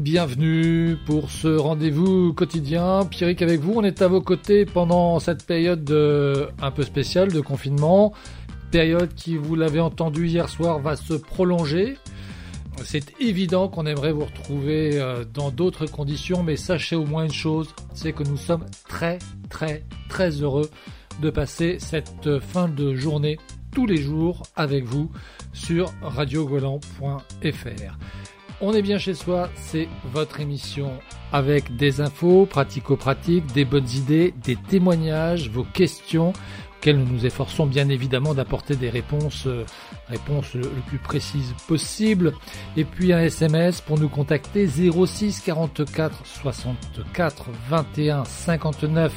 bienvenue pour ce rendez-vous quotidien. Pierrick avec vous, on est à vos côtés pendant cette période un peu spéciale de confinement. Période qui, vous l'avez entendu hier soir, va se prolonger. C'est évident qu'on aimerait vous retrouver euh, dans d'autres conditions, mais sachez au moins une chose, c'est que nous sommes très très très heureux de passer cette fin de journée tous les jours avec vous sur radiogolan.fr. On est bien chez soi, c'est votre émission avec des infos pratico-pratiques, des bonnes idées, des témoignages, vos questions auxquelles nous nous efforçons bien évidemment d'apporter des réponses, euh, réponses le plus précises possible. Et puis un SMS pour nous contacter 06 44 64 21 59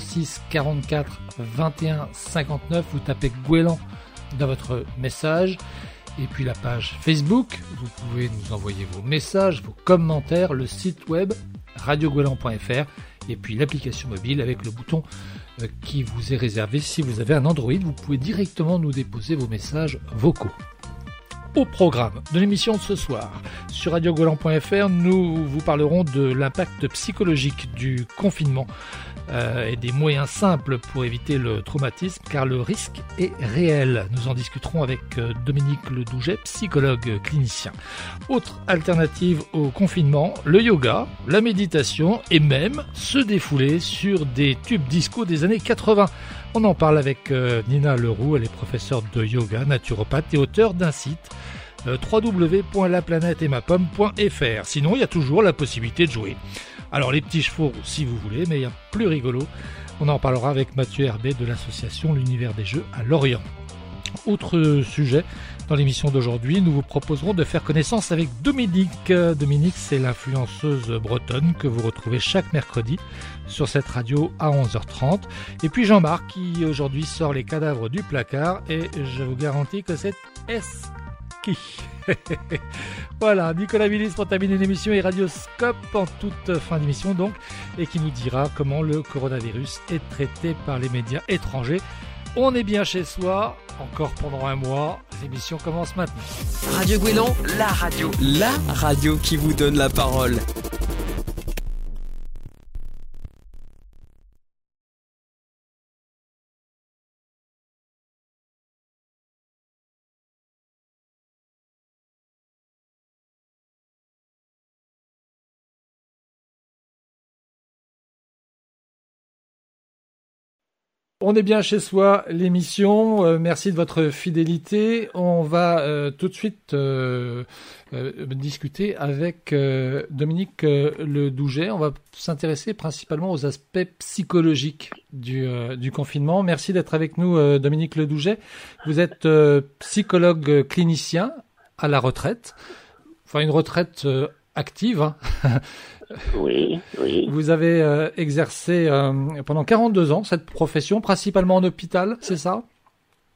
06 44 21 59. Vous tapez Gouélan dans votre message et puis la page Facebook. Vous pouvez nous envoyer vos messages, vos commentaires, le site web radiogolan.fr et puis l'application mobile avec le bouton euh, qui vous est réservé si vous avez un Android. Vous pouvez directement nous déposer vos messages vocaux. Au programme de l'émission de ce soir, sur radiogolan.fr, nous vous parlerons de l'impact psychologique du confinement et des moyens simples pour éviter le traumatisme car le risque est réel. Nous en discuterons avec euh, Dominique Ledouget, psychologue clinicien. Autre alternative au confinement, le yoga, la méditation et même se défouler sur des tubes disco des années 80. On en parle avec euh, Nina Leroux, elle est professeure de yoga, naturopathe et auteur d'un site www.laplanèteemapomme.fr. Sinon, il y a toujours la possibilité de jouer. Alors les petits chevaux, si vous voulez, mais il y a plus rigolo. On en parlera avec Mathieu Herbet de l'association L'Univers des Jeux à Lorient. Autre sujet, dans l'émission d'aujourd'hui, nous vous proposerons de faire connaissance avec Dominique. Dominique, c'est l'influenceuse bretonne que vous retrouvez chaque mercredi sur cette radio à 11h30. Et puis Jean-Marc qui aujourd'hui sort les cadavres du placard et je vous garantis que c'est S voilà, Nicolas Willis pour terminer l'émission et Radioscope en toute fin d'émission donc, et qui nous dira comment le coronavirus est traité par les médias étrangers. On est bien chez soi, encore pendant un mois. L'émission commence maintenant. Radio Guélon, la radio. La radio qui vous donne la parole. On est bien chez soi, l'émission. Euh, merci de votre fidélité. On va euh, tout de suite euh, discuter avec Dominique Le Douget. On va s'intéresser principalement aux aspects psychologiques du, confinement. Merci d'être avec nous, Dominique Le Douget. Vous êtes psychologue clinicien à la retraite. Enfin, une retraite active. Hein. Oui, oui. Vous avez euh, exercé euh, pendant 42 ans cette profession, principalement en hôpital, c'est ça?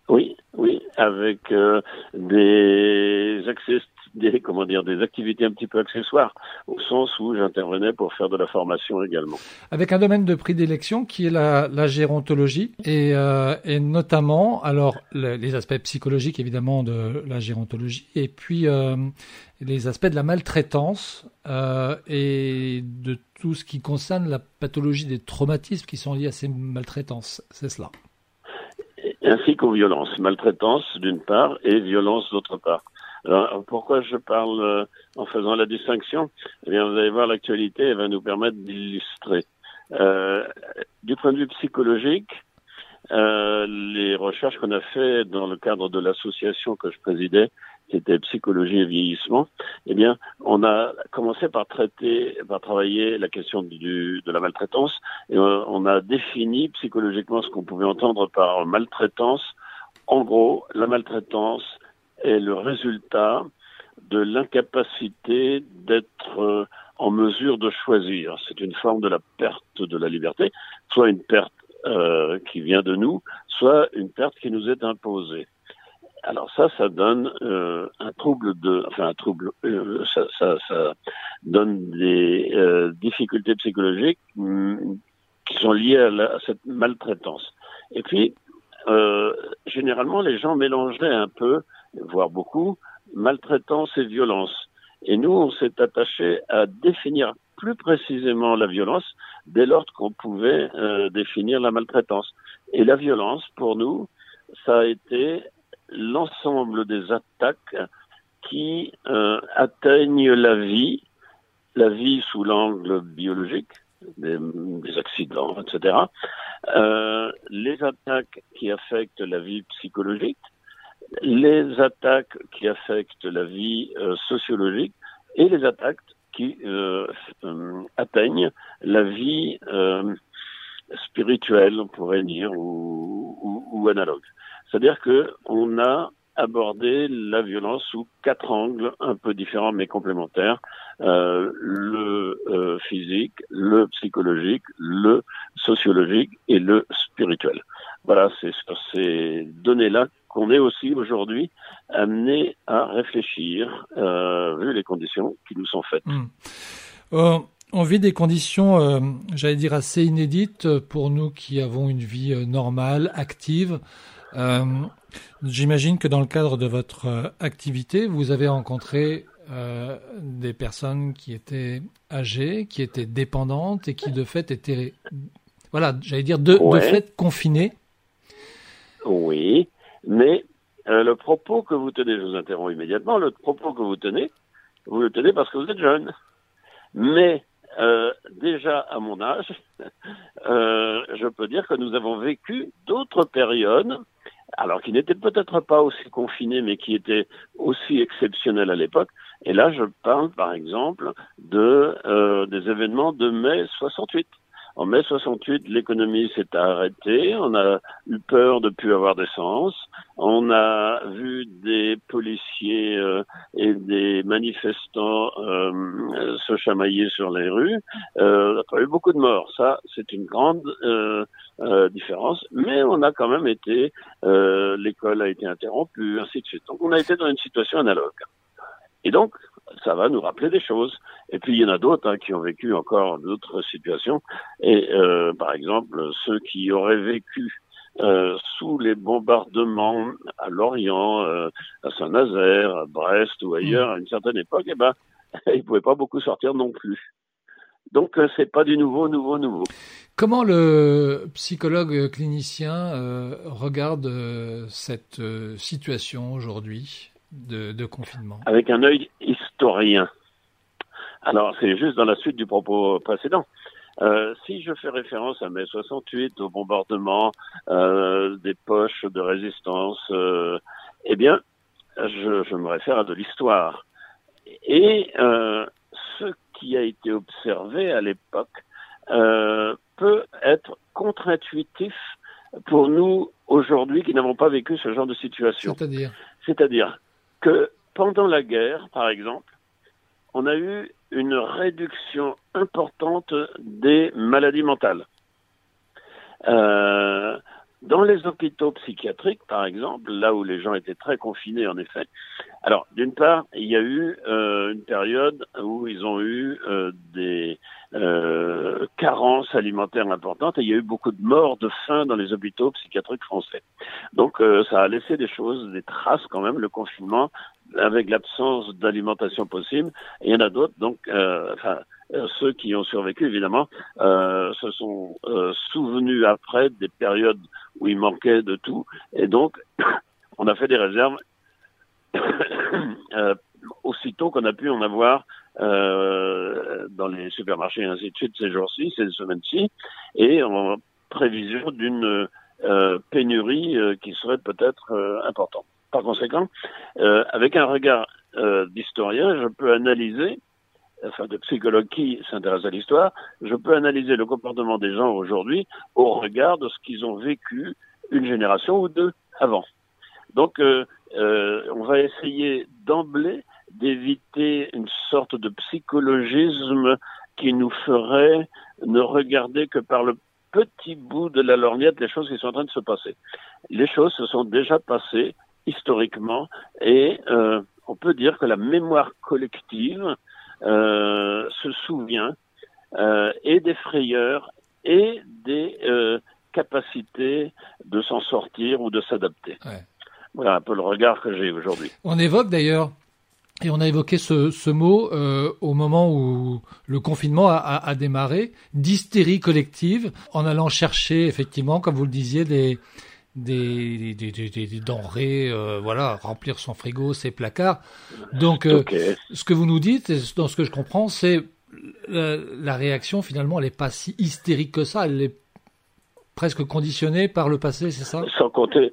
Oui, oui, avec euh, des accès des comment dire des activités un petit peu accessoires au sens où j'intervenais pour faire de la formation également. Avec un domaine de prédilection qui est la, la gérontologie et, euh, et notamment alors les aspects psychologiques évidemment de la gérontologie et puis euh, les aspects de la maltraitance euh, et de tout ce qui concerne la pathologie des traumatismes qui sont liés à ces maltraitances. C'est cela ainsi qu'aux violences, maltraitance d'une part et violence d'autre part. Alors, pourquoi je parle euh, en faisant la distinction? Eh bien, vous allez voir, l'actualité elle va nous permettre d'illustrer. Euh, du point de vue psychologique, euh, les recherches qu'on a fait dans le cadre de l'association que je présidais, qui était psychologie et vieillissement, eh bien, on a commencé par traiter, par travailler la question du, de la maltraitance, et on, on a défini psychologiquement ce qu'on pouvait entendre par maltraitance. En gros, la maltraitance, est le résultat de l'incapacité d'être euh, en mesure de choisir. C'est une forme de la perte de la liberté, soit une perte euh, qui vient de nous, soit une perte qui nous est imposée. Alors ça, ça donne euh, un trouble de, enfin un trouble, ça, donne des difficultés psychologiques mm, qui sont liées à, à cette maltraitance. Et puis, généralement, les gens mélangeaient un peu voire beaucoup, maltraitance et violence. Et nous, on s'est attaché à définir plus précisément la violence dès lors qu'on pouvait euh, définir la maltraitance. Et la violence, pour nous, ça a été l'ensemble des attaques qui euh, atteignent la vie, la vie sous l'angle biologique, des, accidents, etc. Euh, les attaques qui affectent la vie psychologique, les attaques qui affectent la vie euh, sociologique et les attaques qui euh, euh, atteignent la vie spirituelle, on pourrait dire, ou, ou, ou analogue. C'est-à-dire que on a abordé la violence sous quatre angles un peu différents mais complémentaires euh, le euh, physique, le psychologique, le sociologique et le spirituel. Voilà, c'est sur ces données-là qu'on est aussi aujourd'hui amené à réfléchir, euh, vu les conditions qui nous sont faites. Hmm. on vit des conditions, j'allais dire, assez inédites pour nous qui avons une vie normale, active. J'imagine que dans le cadre de votre activité, vous avez rencontré euh, des personnes qui étaient âgées, qui étaient dépendantes et qui de fait étaient, voilà, j'allais dire de, fait confinées. Oui, mais euh, le propos que vous tenez, je vous interromps immédiatement, le propos que vous tenez, vous le tenez parce que vous êtes jeune. Mais euh, déjà à mon âge, je peux dire que nous avons vécu d'autres périodes alors qui n'étaient peut-être pas aussi confinés, mais qui étaient aussi exceptionnels à l'époque. Et là, je parle, par exemple, de euh, des événements de mai 68. En mai 68, l'économie s'est arrêtée. On a eu peur de plus avoir d'essence. On a vu des policiers euh, et des manifestants euh, se chamailler sur les rues. Euh, on a eu beaucoup de morts. Ça, c'est une grande euh, euh, différence. Mais on a quand même été, l'école a été interrompue, ainsi de suite. Donc, on a été dans une situation analogue. Et donc, ça va nous rappeler des choses. Et puis il y en a d'autres hein, qui ont vécu encore d'autres situations. Et euh, par exemple, ceux qui auraient vécu euh, sous les bombardements à Lorient, euh, à Saint-Nazaire, à Brest ou ailleurs à une certaine époque, eh ben, ils pouvaient pas beaucoup sortir non plus. Donc c'est pas du nouveau, nouveau, nouveau. Comment le psychologue clinicien regarde cette situation aujourd'hui de, confinement? Avec un œil historien. Alors, c'est juste dans la suite du propos précédent. Euh, si je fais référence à mai 68, au bombardement euh, des poches de résistance, euh, eh bien, je, je, me réfère à de l'histoire. Et ce qui a été observé à l'époque peut être contre-intuitif pour nous aujourd'hui qui n'avons pas vécu ce genre de situation. C'est-à-dire? C'est-à-dire que pendant la guerre, par exemple, on a eu une réduction importante des maladies mentales. Euh, dans les hôpitaux psychiatriques, par exemple, là où les gens étaient très confinés, en effet. Alors, d'une part, il y a eu euh, une période où ils ont eu euh, des carences alimentaires importantes et il y a eu beaucoup de morts de faim dans les hôpitaux psychiatriques français. Donc, ça a laissé des choses, des traces quand même, le confinement, avec l'absence d'alimentation possible. Et il y en a d'autres, donc, euh, enfin, euh, ceux qui ont survécu, évidemment, euh, se sont euh, souvenus après des périodes où il manquait de tout. Et donc, on a fait des réserves aussitôt qu'on a pu en avoir dans les supermarchés et ainsi de suite ces jours-ci, ces semaines-ci, et en prévision d'une pénurie qui serait peut-être importante. Par conséquent, avec un regard d'historien, je peux analyser enfin de psychologue qui s'intéresse à l'histoire, je peux analyser le comportement des gens aujourd'hui au regard de ce qu'ils ont vécu une génération ou deux avant. Donc, euh, euh, on va essayer d'emblée d'éviter une sorte de psychologisme qui nous ferait ne regarder que par le petit bout de la lorgnette les choses qui sont en train de se passer. Les choses se sont déjà passées historiquement et euh, on peut dire que la mémoire collective euh, se souvient euh, et des frayeurs et des capacités de s'en sortir ou de s'adapter. Voilà un peu le regard que j'ai aujourd'hui. On évoque d'ailleurs Et on a évoqué ce, ce mot euh, au moment où le confinement a, a, a démarré, d'hystérie collective, en allant chercher effectivement, comme vous le disiez, des, des, des, des, des denrées, euh, voilà, remplir son frigo, ses placards. Donc, euh, ce que vous nous dites, et dans ce que je comprends, c'est la, la réaction finalement, elle n'est pas si hystérique que ça, elle est presque conditionnée par le passé, c'est ça? Sans compter,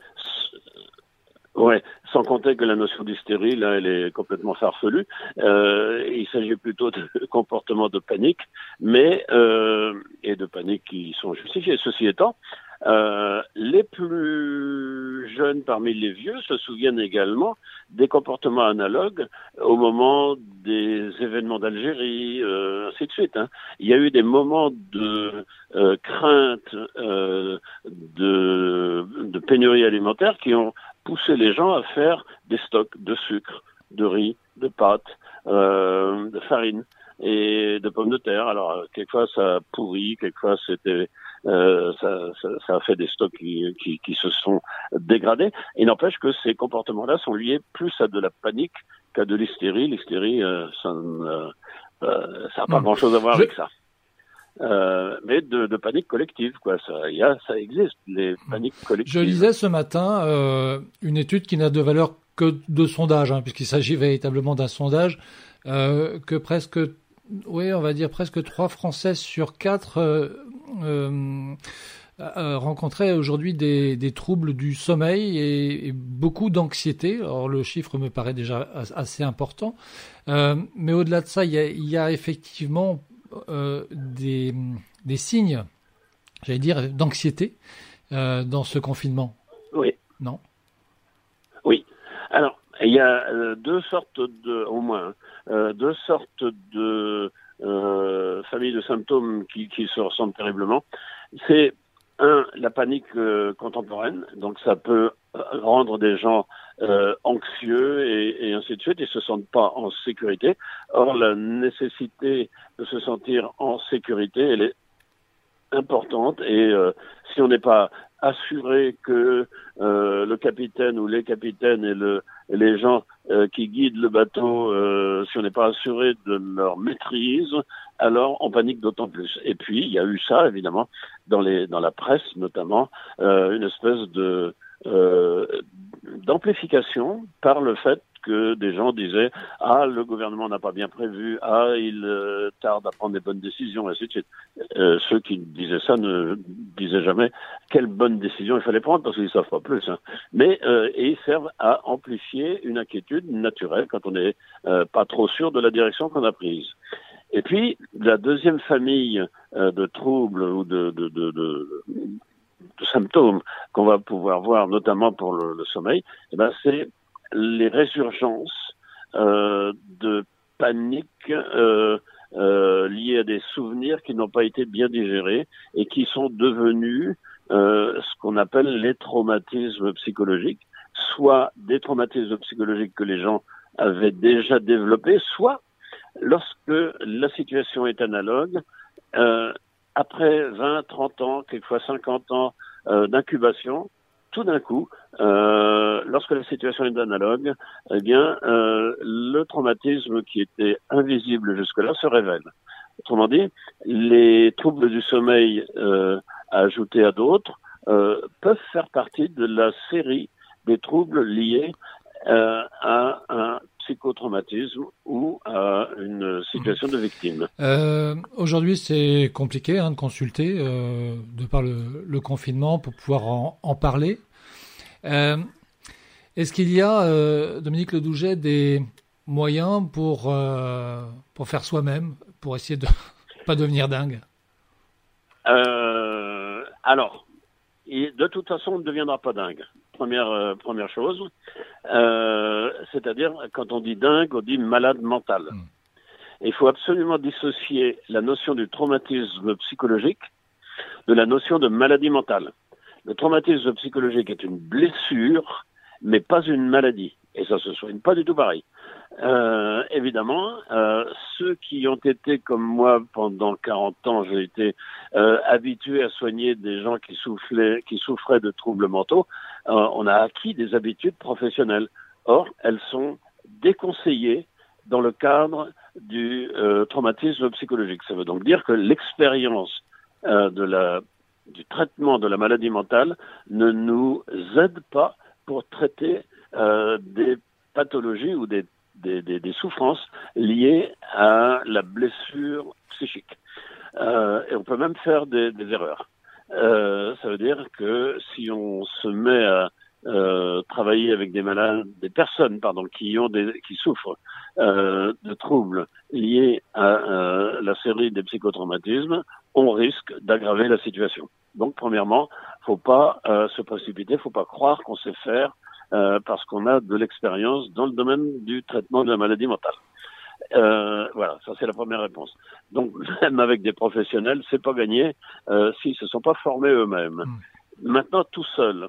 ouais, sans compter que la notion d'hystérie, là, elle est complètement farfelue. Euh, il s'agit plutôt de comportements de panique, mais euh, et de panique qui sont justifiés. Ceci étant, euh, les plus jeunes parmi les vieux se souviennent également des comportements analogues au moment des événements d'Algérie, euh, ainsi de suite. Hein. Il y a eu des moments de euh, crainte euh, de, de pénurie alimentaire qui ont poussé les gens à faire des stocks de sucre, de riz, de pâtes, euh, de farine et de pommes de terre. Alors, quelquefois ça a pourri, quelquefois c'était euh, ça, ça, ça a fait des stocks qui, qui, qui se sont dégradés. Il n'empêche que ces comportements-là sont liés plus à de la panique qu'à de l'hystérie. L'hystérie, euh, ça n'a euh, pas Hmm. grand-chose à voir Je- avec ça. Euh, mais de, de panique collective, quoi. Ça, il y a, ça existe, les paniques collectives. Je lisais ce matin euh, une étude qui n'a de valeur que de sondage, hein, puisqu'il s'agit véritablement d'un sondage, euh, que presque, oui, on va dire presque trois Français sur quatre euh, euh, rencontraient aujourd'hui des, des troubles du sommeil et, et beaucoup d'anxiété. Alors le chiffre me paraît déjà as- assez important, Euh, mais au-delà de ça, il y a, il y a effectivement euh, des, des signes, j'allais dire, d'anxiété euh, dans ce confinement. Oui. Non? Oui. Alors, il y a deux sortes de, au moins, hein, deux sortes de euh, familles de symptômes qui, se ressemblent terriblement. C'est un, la panique euh, contemporaine. Donc, ça peut euh, rendre des gens anxieux et, ainsi de suite. Ils se sentent pas en sécurité. Or, la nécessité de se sentir en sécurité, elle est importante. Et si on n'est pas assuré que le capitaine ou les capitaines et, le, les gens euh, qui guident le bateau, euh, si on n'est pas assuré de leur maîtrise, alors on panique d'autant plus. Et puis il y a eu ça évidemment dans les dans la presse notamment euh, une espèce de euh, d'amplification par le fait que des gens disaient ah le gouvernement n'a pas bien prévu. Ah il euh, tarde à prendre des bonnes décisions et ainsi de suite. Euh, ceux qui disaient ça ne disaient jamais quelle bonne décision il fallait prendre parce qu'ils savent pas plus hein. mais euh, et ils servent à amplifier une inquiétude naturelle quand on n'est euh, pas trop sûr de la direction qu'on a prise. Et puis la deuxième famille de troubles ou de, de, de de symptômes qu'on va pouvoir voir, notamment pour le, sommeil, eh ben, c'est les résurgences euh, de panique euh, euh, liées à des souvenirs qui n'ont pas été bien digérés et qui sont devenus ce qu'on appelle les traumatismes psychologiques, soit des traumatismes psychologiques que les gens avaient déjà développés, soit lorsque la situation est analogue, après 20, 30 ans, quelquefois 50 ans euh, d'incubation, tout d'un coup, euh, lorsque la situation est analogue, eh bien, euh, le traumatisme qui était invisible jusque-là se révèle. Autrement dit, les troubles du sommeil euh, ajoutés à d'autres euh, peuvent faire partie de la série des troubles liés euh, à un psychotraumatisme ou à une situation de victime. Euh, Aujourd'hui, c'est compliqué hein, de consulter euh, de par le, le, confinement pour pouvoir en, en parler. Euh, Est-ce qu'il y a, euh, Dominique Ledouget, des moyens pour, euh, pour faire soi-même, pour essayer de pas devenir dingue? Euh, Alors, de toute façon, on ne deviendra pas dingue. Première, euh, première chose. Euh, C'est-à-dire, quand on dit dingue, on dit malade mental. Mm. Il faut absolument dissocier la notion du traumatisme psychologique de la notion de maladie mentale. Le traumatisme psychologique est une blessure, mais pas une maladie. Et ça se soigne pas du tout pareil. Euh, évidemment, euh, ceux qui ont été comme moi pendant 40 ans, j'ai été euh, habitué à soigner des gens qui souffraient, qui souffraient de troubles mentaux. Euh, on a acquis des habitudes professionnelles. Or, elles sont déconseillées dans le cadre du euh, traumatisme psychologique. Ça veut donc dire que l'expérience euh, du traitement de la maladie mentale ne nous aide pas pour traiter des pathologies ou des, des, souffrances liées à la blessure psychique. Et on peut même faire des erreurs. Euh, ça veut dire que si on se met à euh, travailler avec des malades, des personnes, pardon, qui ont des, qui souffrent euh, de troubles liés à euh, la série des psychotraumatismes, on risque d'aggraver la situation. Donc, premièrement, faut pas euh, se précipiter, faut pas croire qu'on sait faire parce qu'on a de l'expérience dans le domaine du traitement de la maladie mentale. Euh, voilà, ça c'est la première réponse. Donc même avec des professionnels, c'est pas gagné euh, s'ils se sont pas formés eux-mêmes. Mmh. Maintenant tout seul,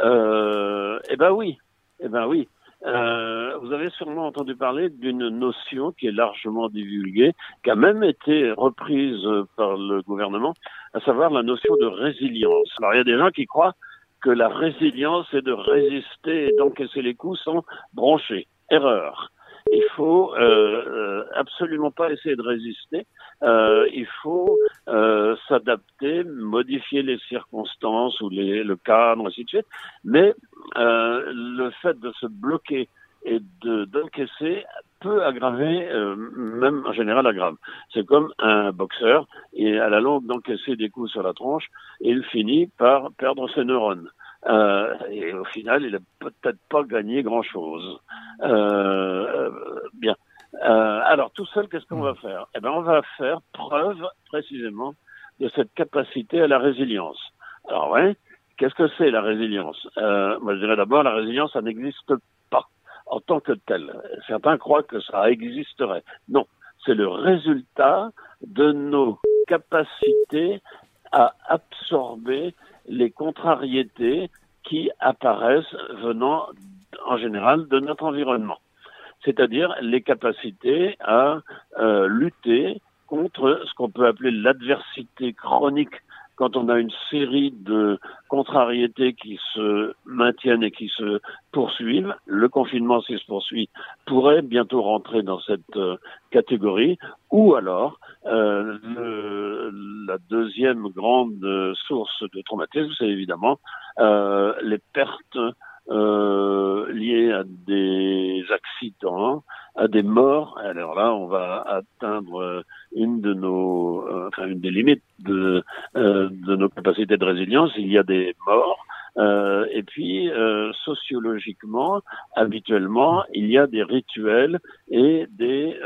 euh, eh ben oui, eh ben oui. Euh, vous avez sûrement entendu parler d'une notion qui est largement divulguée, qui a même été reprise par le gouvernement, à savoir la notion de résilience. Alors il y a des gens qui croient que la résilience est de résister et d'encaisser les coups sans broncher. Erreur il faut euh, absolument pas essayer de résister. Euh, il faut euh, s'adapter, modifier les circonstances ou les, le cadre, ainsi de suite. Mais euh, le fait de se bloquer et de d'encaisser peut aggraver, euh, même en général aggrave. C'est comme un boxeur, et à la longue d'encaisser des coups sur la tronche, il finit par perdre ses neurones. Euh, et au final, il n'a peut-être pas gagné grand-chose. Euh, bien. Euh, alors, tout seul, qu'est-ce qu'on va faire? Eh bien, on va faire preuve, précisément, de cette capacité à la résilience. Alors, ouais, qu'est-ce que c'est la résilience? Euh, Moi, je dirais d'abord, la résilience, ça n'existe pas en tant que telle. Certains croient que ça existerait. Non, c'est le résultat de nos capacités à absorber les contrariétés qui apparaissent venant en général de notre environnement, c'est-à-dire les capacités à euh, lutter contre ce qu'on peut appeler l'adversité chronique quand on a une série de contrariétés qui se maintiennent et qui se poursuivent, le confinement, s'il se poursuit, pourrait bientôt rentrer dans cette euh, catégorie, ou alors euh, la deuxième grande source de traumatisme, c'est évidemment euh, les pertes euh, liées à des accidents, à des morts. Alors là, on va atteindre une de nos, euh, enfin une des limites de, euh, de nos capacités de résilience. Il y a des morts. Euh, et puis, euh, sociologiquement, habituellement, il y a des rituels et des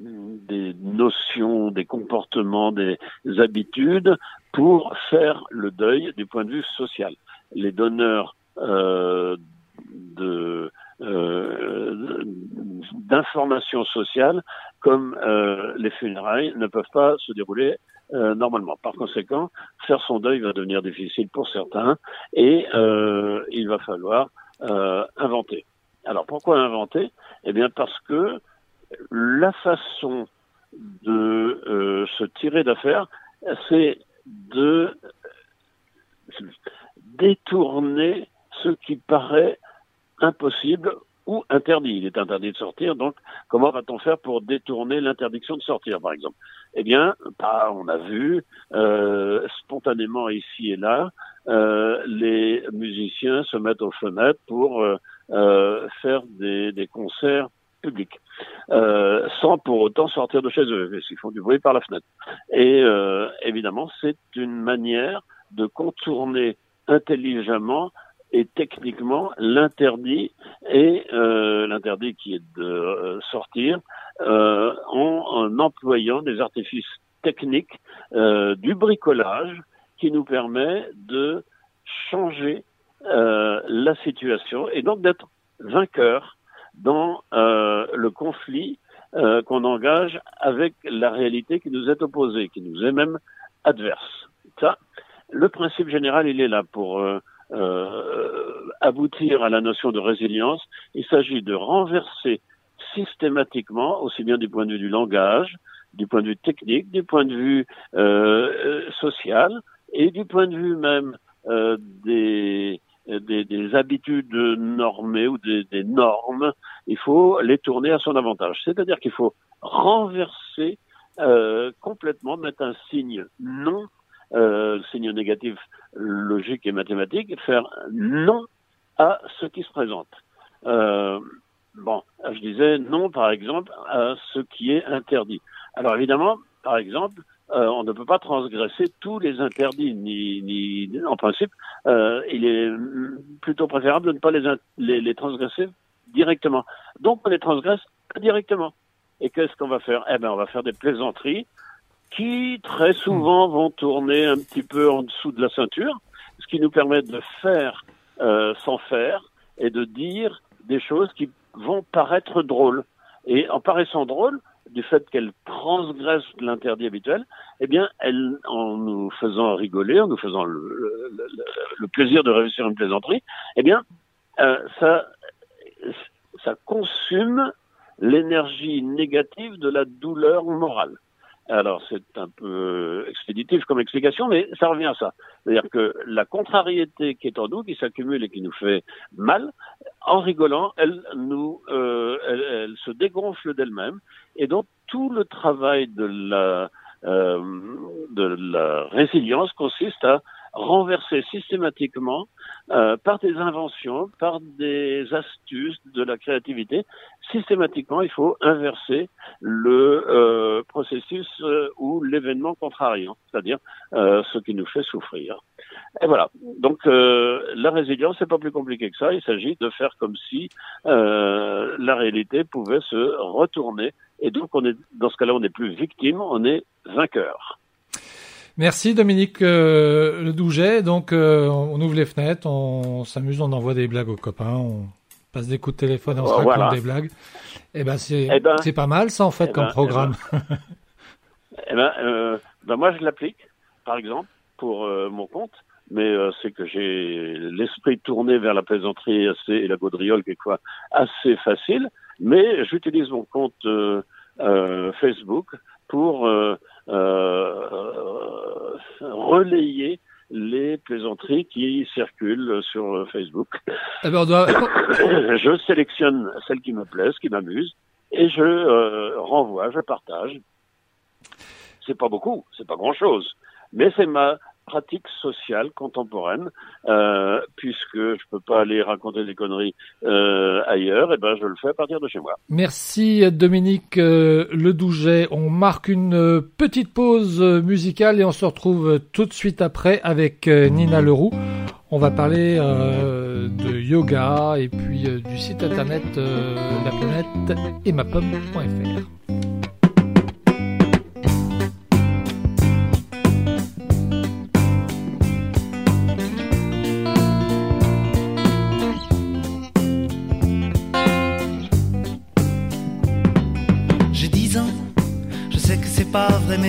des notions, des comportements, des habitudes pour faire le deuil du point de vue social. Les donneurs euh, de euh, d'informations sociales comme euh, les funérailles ne peuvent pas se dérouler euh, normalement. Par conséquent, faire son deuil va devenir difficile pour certains et euh, il va falloir inventer. Alors pourquoi inventer? Eh bien parce que la façon de se tirer d'affaire, c'est de détourner ce qui paraît impossible ou interdit. Il est interdit de sortir, donc comment va-t-on faire pour détourner l'interdiction de sortir, par exemple? Eh bien, bah, on a vu euh, spontanément ici et là euh, les musiciens se mettent aux fenêtres pour euh, euh faire des, des, concerts publics, euh, sans pour autant sortir de chez eux. Ils font du bruit par la fenêtre. Et euh, évidemment, c'est une manière de contourner intelligemment et techniquement l'interdit et euh, l'interdit qui est de euh, sortir euh, en, en, employant des artifices techniques euh, du bricolage qui nous permet de changer euh, la situation et donc d'être vainqueur dans le conflit qu'on engage avec la réalité qui nous est opposée, qui nous est même adverse. Ça, le principe général, il est là pour euh, aboutir à la notion de résilience, il s'agit de renverser systématiquement, aussi bien du point de vue du langage, du point de vue technique, du point de vue euh, euh social et du point de vue même euh, des, des, des, habitudes normées ou des, des normes il faut les tourner à son avantage. C'est-à-dire qu'il faut renverser euh, complètement, mettre un signe non, euh, signe négatif logique et mathématique, faire non à ce qui se présente. Euh, bon, je disais non, par exemple, à ce qui est interdit. Alors évidemment, par exemple, euh, on ne peut pas transgresser tous les interdits, ni, ni en principe, euh, il est plutôt préférable de ne pas les, les, les, transgresser directement. Donc on les transgresse indirectement. Et qu'est-ce qu'on va faire? Eh bien, on va faire des plaisanteries qui très souvent vont tourner un petit peu en dessous de la ceinture, ce qui nous permet de faire euh, sans faire et de dire des choses qui vont paraître drôles. Et en paraissant drôles, du fait qu'elle transgresse l'interdit habituel, eh bien, elle, en nous faisant rigoler, en nous faisant le, le, le, plaisir de réussir une plaisanterie, eh bien, euh, ça, ça consume l'énergie négative de la douleur morale. Alors c'est un peu expéditif comme explication, mais ça revient à ça. C'est-à-dire que la contrariété qui est en nous, qui s'accumule et qui nous fait mal, en rigolant, elle nous, euh, elle, se dégonfle d'elle-même, et donc tout le travail de la euh, de la résilience consiste à renverser systématiquement euh, par des inventions, par des astuces de la créativité. Systématiquement, il faut inverser le euh, processus euh, ou l'événement contrariant, c'est-à-dire euh, ce qui nous fait souffrir. Et voilà. Donc la résilience, c'est pas plus compliqué que ça. Il s'agit de faire comme si la réalité pouvait se retourner. Et donc, on est dans ce cas-là, on n'est plus victime, on est vainqueur. Merci Dominique euh, Le Douget. Donc euh, on ouvre les fenêtres, on, s'amuse, on envoie des blagues aux copains, on passe des coups de téléphone, on se raconte voilà. des blagues. Et eh ben c'est eh ben, c'est pas mal ça en fait eh comme ben, programme. Eh ben, euh, ben moi je l'applique par exemple pour mon compte, mais c'est que j'ai l'esprit tourné vers la plaisanterie assez, et la gaudriole quelquefois assez facile, mais j'utilise mon compte Facebook pour relayer les plaisanteries qui circulent sur Facebook. Eh ben doit... je sélectionne celles qui me plaisent, qui m'amusent, et je euh, renvoie, je partage. C'est pas beaucoup, c'est pas grand chose, mais c'est ma pratique sociale contemporaine, euh, puisque je peux pas aller raconter des conneries euh, ailleurs, et ben je le fais à partir de chez moi. Merci Dominique euh, Ledouget. On marque une petite pause musicale et on se retrouve tout de suite après avec Nina Leroux. On va parler de yoga et puis du site internet la planète et ma.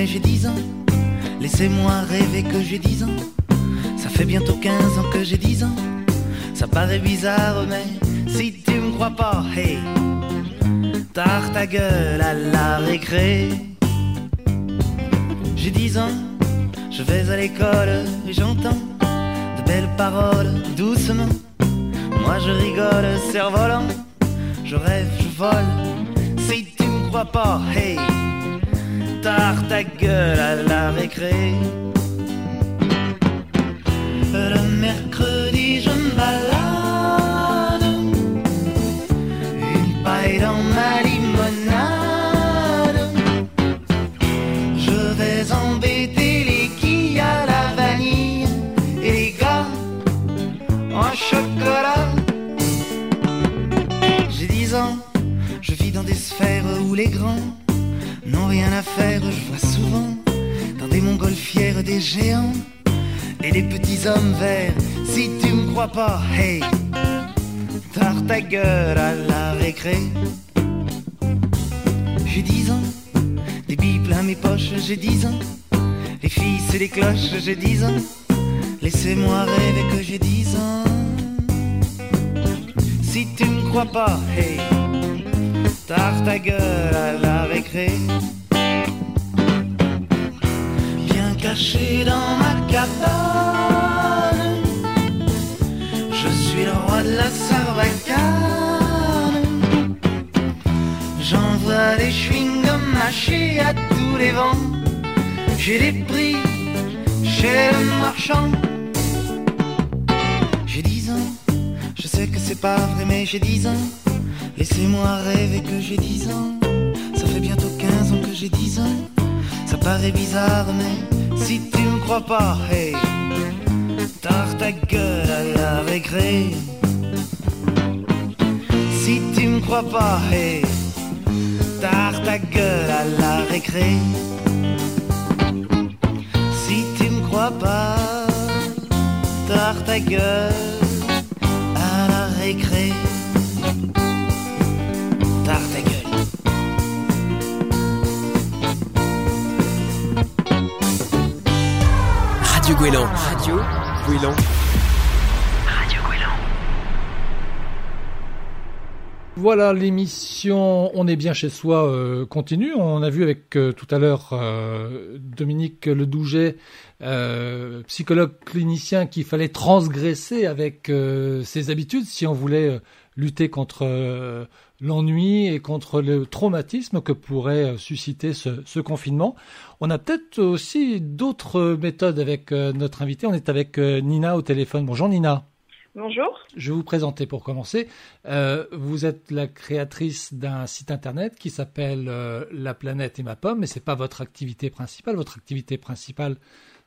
J'ai 10 ans. Laissez-moi rêver que j'ai 10 ans. Ça fait bientôt 15 ans que j'ai 10 ans. Ça paraît bizarre, mais si tu me crois pas, hey, tard ta gueule à la récré. J'ai 10 ans, je vais à l'école et j'entends de belles paroles doucement. Moi je rigole, cerf-volant, je rêve, je vole. Si tu me crois pas, hey tard ta gueule à la récré. Le mercredi, je me balade, une paille dans ma limonade. Je vais embêter les quilles à la vanille et les gars en chocolat. J'ai dix ans, je vis dans des sphères où les grands je vois souvent dans des montgolfières des géants et des petits hommes verts. Si tu me crois pas, hey, tard ta gueule à la récré. J'ai dix ans, des billes plein mes poches, j'ai dix ans. Les filles, c'est les cloches, j'ai dix ans. Laissez-moi rêver que j'ai dix ans. Si tu me crois pas, hey tard ta gueule à la récré. Caché dans ma cabane, je suis le roi de la sarbacane. des chewing-gums mâchés à tous les vents. J'ai des prix chez le marchand. J'ai dix ans, je sais que c'est pas vrai, mais j'ai dix ans. Laissez-moi rêver que j'ai dix ans. Ça fait bientôt quinze ans que j'ai dix ans. Ça paraît bizarre, mais si tu me crois pas, hey, tard ta gueule à la récré. Si tu me crois pas, hey, tard ta gueule à la récré. Si tu me crois pas, tard ta gueule à la récré. Radio. Voilà, l'émission On est bien chez soi euh, continue. On a vu avec euh, tout à l'heure euh, Dominique Ledouget, euh, psychologue clinicien, qu'il fallait transgresser avec euh, ses habitudes si on voulait euh, lutter contre euh, l'ennui et contre le traumatisme que pourrait euh, susciter ce, ce confinement. On a peut-être aussi d'autres méthodes avec euh, notre invité. On est avec Nina au téléphone. Bonjour Nina. Bonjour. Je vais vous présenter pour commencer. Euh, vous êtes la créatrice d'un site internet qui s'appelle euh, La planète et ma pomme, mais c'est pas votre activité principale. Votre activité principale,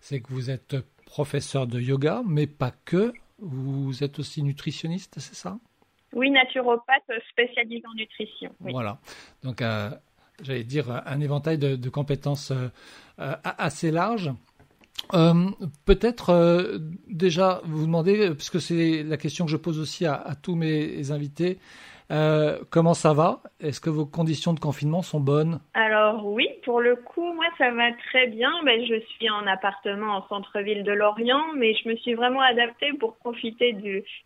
c'est que vous êtes professeur de yoga, mais pas que. Vous êtes aussi nutritionniste, c'est ça? Oui, naturopathe spécialisée en nutrition. Voilà. Donc, euh, j'allais dire un éventail de, compétences euh, euh, assez large. Euh, Peut-être euh, déjà vous demander, euh, puisque c'est la question que je pose aussi à tous mes invités, euh, comment ça va? Est-ce que vos conditions de confinement sont bonnes? Alors oui, pour le coup, moi ça va très bien. Ben, je suis en appartement en centre-ville de Lorient, mais je me suis vraiment adaptée pour profiter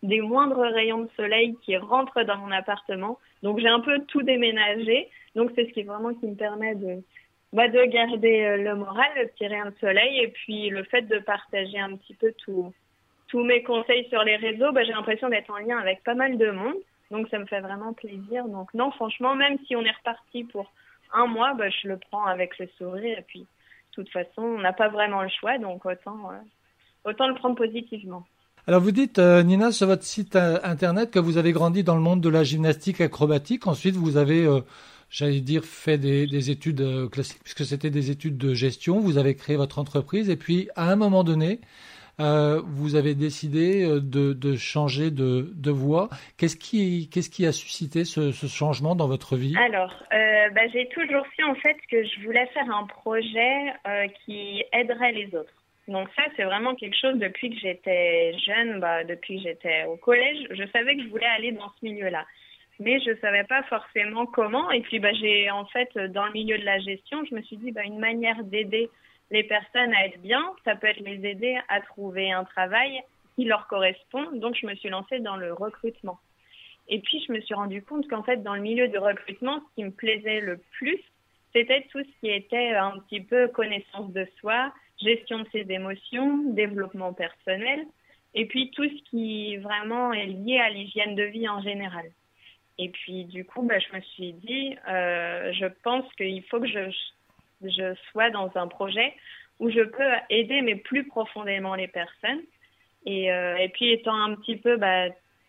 des moindres rayons de soleil qui rentrent dans mon appartement. Donc j'ai un peu tout déménagé. Donc c'est ce qui vraiment qui me permet de, bah, de garder euh, le moral, le petit rayon de soleil, et puis le fait de partager un petit peu tout, tous mes conseils sur les réseaux. Bah, j'ai l'impression d'être en lien avec pas mal de monde. Donc ça me fait vraiment plaisir. Donc non, franchement, même si on est reparti pour un mois, bah, je le prends avec le sourire. Et puis, de toute façon, on n'a pas vraiment le choix, donc autant, euh, autant le prendre positivement. Alors vous dites, euh, Nina, sur votre site euh, internet que vous avez grandi dans le monde de la gymnastique acrobatique. Ensuite, vous avez, j'allais dire, fait des, des études classiques, puisque c'était des études de gestion. Vous avez créé votre entreprise. Et puis, à un moment donné, euh, vous avez décidé euh, de, changer de, voie. Qu'est-ce qui, a suscité ce, changement dans votre vie? Alors, euh, bah, j'ai toujours su en fait que je voulais faire un projet qui aiderait les autres. Donc ça, c'est vraiment quelque chose depuis que j'étais jeune, bah, depuis que j'étais au collège, je savais que je voulais aller dans ce milieu-là. Mais je savais pas forcément comment. Et puis, bah, j'ai en fait, dans le milieu de la gestion, je me suis dit, une manière d'aider les personnes à être bien, ça peut être les aider à trouver un travail qui leur correspond. Donc, je me suis lancée dans le recrutement. Et puis, je me suis rendu compte qu'en fait, dans le milieu du recrutement, ce qui me plaisait le plus, c'était tout ce qui était un petit peu connaissance de soi, gestion de ses émotions, développement personnel, et puis tout ce qui vraiment est lié à l'hygiène de vie en général. Et puis, du coup, bah, je me suis dit, euh, je pense qu'il faut que je, je sois dans un projet où je peux aider, mais plus profondément les personnes. Et, euh, puis, étant un petit peu bah,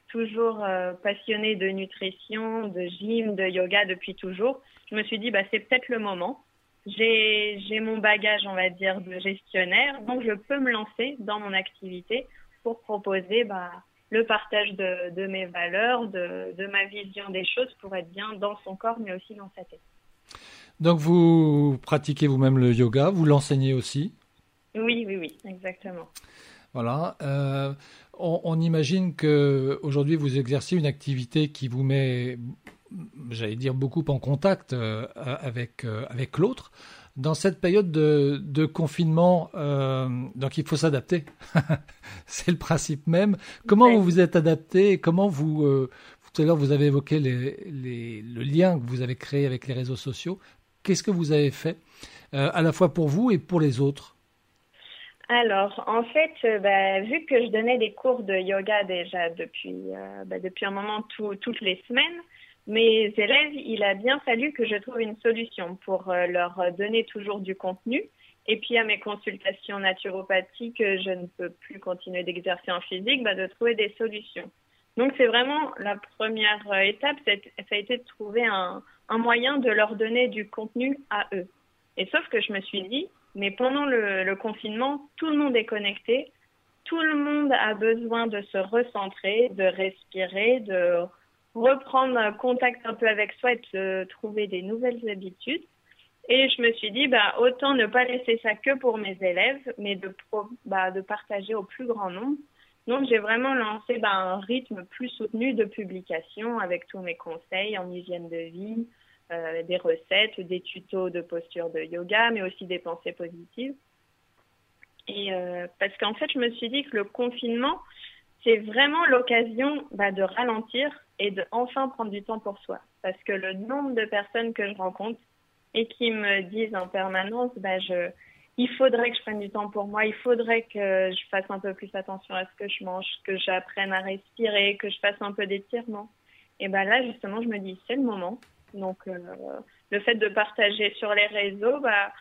toujours euh, passionnée de nutrition, de gym, de yoga depuis toujours, je me suis dit, bah, c'est peut-être le moment. J'ai mon bagage, on va dire, de gestionnaire, donc je peux me lancer dans mon activité pour proposer bah, le partage de, mes valeurs, de ma vision des choses pour être bien dans son corps, mais aussi dans sa tête. Donc vous pratiquez vous-même le yoga, vous l'enseignez aussi Oui, oui, oui, exactement. Voilà. Euh, on, on imagine que aujourd'hui vous exercez une activité qui vous met, j'allais dire, beaucoup en contact euh, avec euh, avec l'autre. Dans cette période de, de confinement, donc il faut s'adapter. C'est le principe même. Comment vous vous êtes adapté et Comment vous tout à l'heure vous avez évoqué les, les, le lien que vous avez créé avec les réseaux sociaux. Qu'est-ce que vous avez fait euh, à la fois pour vous et pour les autres? Alors, en fait, euh, bah, vu que je donnais des cours de yoga déjà depuis, euh, bah, depuis un moment tout- toutes les semaines, mes élèves, il a bien fallu que je trouve une solution pour leur donner toujours du contenu. Et puis à mes consultations naturopathiques, je ne peux plus continuer d'exercer en physique, bah, de trouver des solutions. Donc c'est vraiment la première étape, ça a été de trouver un, un, moyen de leur donner du contenu à eux. Et sauf que je me suis dit, mais pendant le, confinement, tout le monde est connecté, tout le monde a besoin de se recentrer, de respirer, de reprendre contact un peu avec soi et de trouver des nouvelles habitudes. Et je me suis dit, bah, autant ne pas laisser ça que pour mes élèves, mais de, bah, partager au plus grand nombre. Donc j'ai vraiment lancé bah, un rythme plus soutenu de publication avec tous mes conseils en hygiène de vie, euh, des recettes, des tutos de posture de yoga, mais aussi des pensées positives. Et euh, parce qu'en fait, je me suis dit que le confinement, c'est vraiment l'occasion bah, de ralentir et de enfin prendre du temps pour soi. Parce que le nombre de personnes que je rencontre et qui me disent en permanence, bah, je, il faudrait que je prenne du temps pour moi, il faudrait que je fasse un peu plus attention à ce que je mange, que j'apprenne à respirer, que je fasse un peu d'étirement. Et ben là, justement, je me dis, c'est le moment. Donc, euh, le fait de partager sur les réseaux, bah,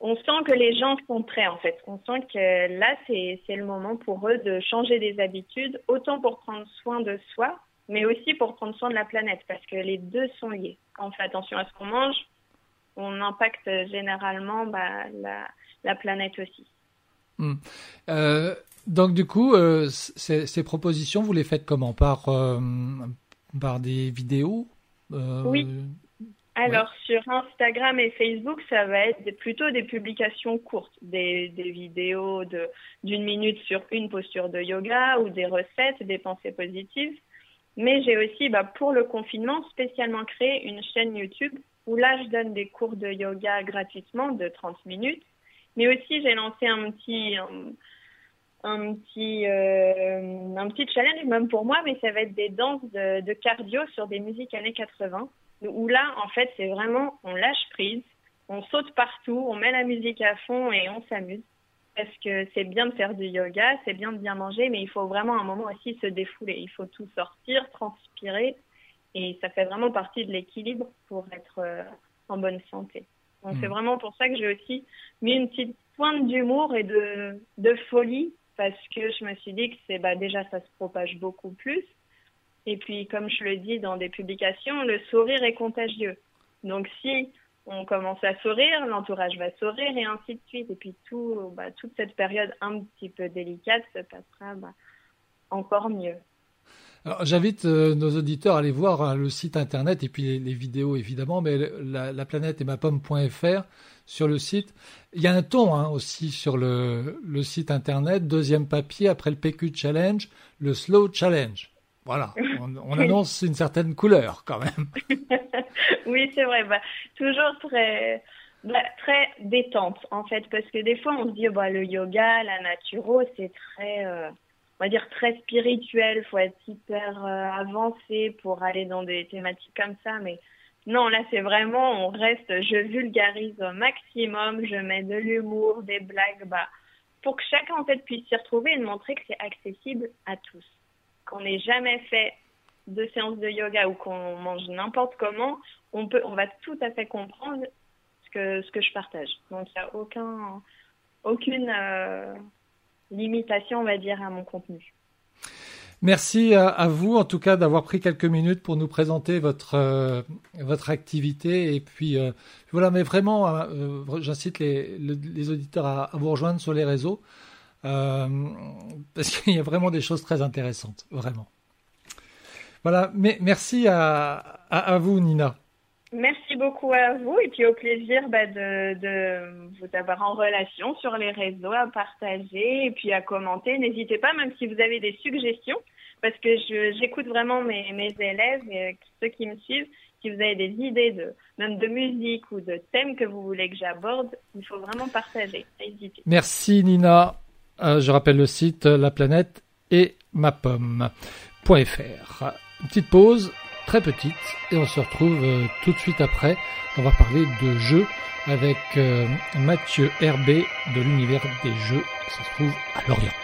on sent que les gens sont prêts, en fait. On sent que là, c'est le moment pour eux de changer des habitudes, autant pour prendre soin de soi, mais aussi pour prendre soin de la planète, parce que les deux sont liés. Quand on fait attention à ce qu'on mange, on impacte généralement bah, la, la, planète aussi. Hmm. Euh, donc du coup, euh, ces, propositions, vous les faites comment? Par, par des vidéos Oui. Alors sur Instagram et Facebook, ça va être plutôt des publications courtes, des, des vidéos de d'une minute sur une posture de yoga ou des recettes, des pensées positives. Mais j'ai aussi, bah, pour le confinement, spécialement créé une chaîne YouTube où là, je donne des cours de yoga gratuitement de 30 minutes. Mais aussi, j'ai lancé un petit, un, petit, euh, un petit challenge, même pour moi, mais ça va être des danses de, de cardio sur des musiques années 80. Où là, en fait, c'est vraiment, on lâche prise, on saute partout, on met la musique à fond et on s'amuse. Parce que c'est bien de faire du yoga, c'est bien de bien manger, mais il faut vraiment un moment aussi se défouler. Il faut tout sortir, transpirer et ça fait vraiment partie de l'équilibre pour être euh, en bonne santé. Donc c'est hmm. vraiment pour ça que j'ai aussi mis une petite pointe d'humour et de, de folie parce que je me suis dit que c'est bah déjà ça se propage beaucoup plus. Et puis comme je le dis dans des publications le sourire est contagieux. Donc si on commence à sourire l'entourage va sourire et ainsi de suite. Et puis tout bah, toute cette période un petit peu délicate se passera bah, encore mieux J'invite euh, nos auditeurs à aller voir hein, le site internet et puis les, vidéos évidemment, mais la, planète et ma pomme.fr sur le site. Il y a un ton hein, aussi sur le, le, site internet, deuxième papier après le PQ Challenge, le Slow Challenge. Voilà, on, annonce une certaine couleur quand même. oui, c'est vrai, bah, toujours très, bah, très détente en fait, parce que des fois on se dit bah, le yoga, la naturo, c'est très... Euh, on va dire très spirituel, faut être hyper euh, avancé pour aller dans des thématiques comme ça, mais non, là c'est vraiment, on reste, je vulgarise au maximum, je mets de l'humour, des blagues, bah, pour que chacun en fait puisse s'y retrouver et de montrer que c'est accessible à tous. Qu'on n'ait jamais fait de séance de yoga ou qu'on mange n'importe comment, on peut, on va tout à fait comprendre ce que ce que je partage. Donc il n'y a aucun, aucune euh, limitation, on va dire, à mon contenu. Merci à, vous, en tout cas, d'avoir pris quelques minutes pour nous présenter votre euh, votre activité. Et puis euh, voilà, mais vraiment, euh, j'incite les, auditeurs à, vous rejoindre sur les réseaux parce qu'il y a vraiment des choses très intéressantes, vraiment. Voilà, mais merci à vous, Nina. Merci beaucoup à vous et puis au plaisir bah, de, vous avoir en relation sur les réseaux, à partager et puis à commenter. N'hésitez pas, même si vous avez des suggestions, parce que j'écoute vraiment mes, élèves et euh, ceux qui me suivent. Si vous avez des idées de même de musique ou de thèmes que vous voulez que j'aborde, il faut vraiment partager. Merci Nina. Euh, je rappelle le site la planète et ma pomme.fr. Petite pause très petite et on se retrouve euh, tout de suite après. On va parler de jeux avec euh, Mathieu Herbé de l'univers des jeux. Ça se trouve à Lorient.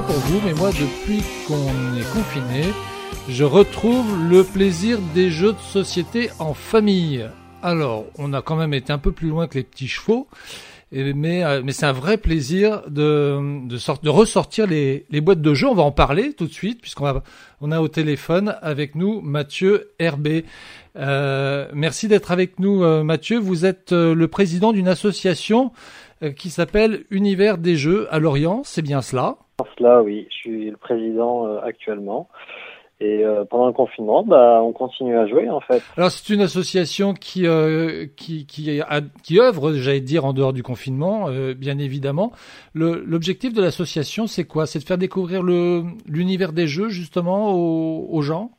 Pas pour vous, mais moi, depuis qu'on est confiné, je retrouve le plaisir des jeux de société en famille. Alors, on a quand même été un peu plus loin que les petits chevaux, euh, mais c'est un vrai plaisir de, de, sort- de ressortir les, boîtes de jeux. On va en parler tout de suite, puisqu'on a au téléphone avec nous Mathieu Herbé. Euh, merci d'être avec nous, euh, Mathieu. Vous êtes le président d'une association qui s'appelle Univers des Jeux à Lorient. C'est bien cela Cela, oui, je suis le président euh, actuellement. Et euh, pendant le confinement, bah, on continue à jouer en fait. Alors c'est une association qui euh, qui qui, a- qui œuvre, j'allais dire, en dehors du confinement, euh, bien évidemment. L'objectif de l'association, c'est quoi? C'est de faire découvrir le l'univers des jeux justement aux, aux gens?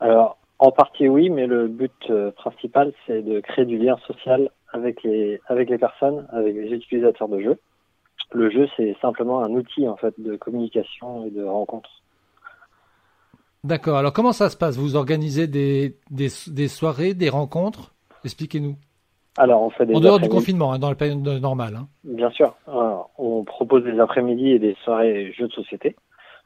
Alors, en partie oui, mais le but euh, principal, c'est de créer du lien social avec les avec les personnes, avec les utilisateurs de jeux. Le jeu, c'est simplement un outil en fait de communication et de rencontre. D'accord. Alors comment ça se passe? Vous organisez des des, des soirées, des rencontres? Expliquez-nous. Alors, on fait des En dehors du confinement, hein, dans la période normale. hein. Bien sûr. Alors, on propose des après-midi et des soirées jeux de société.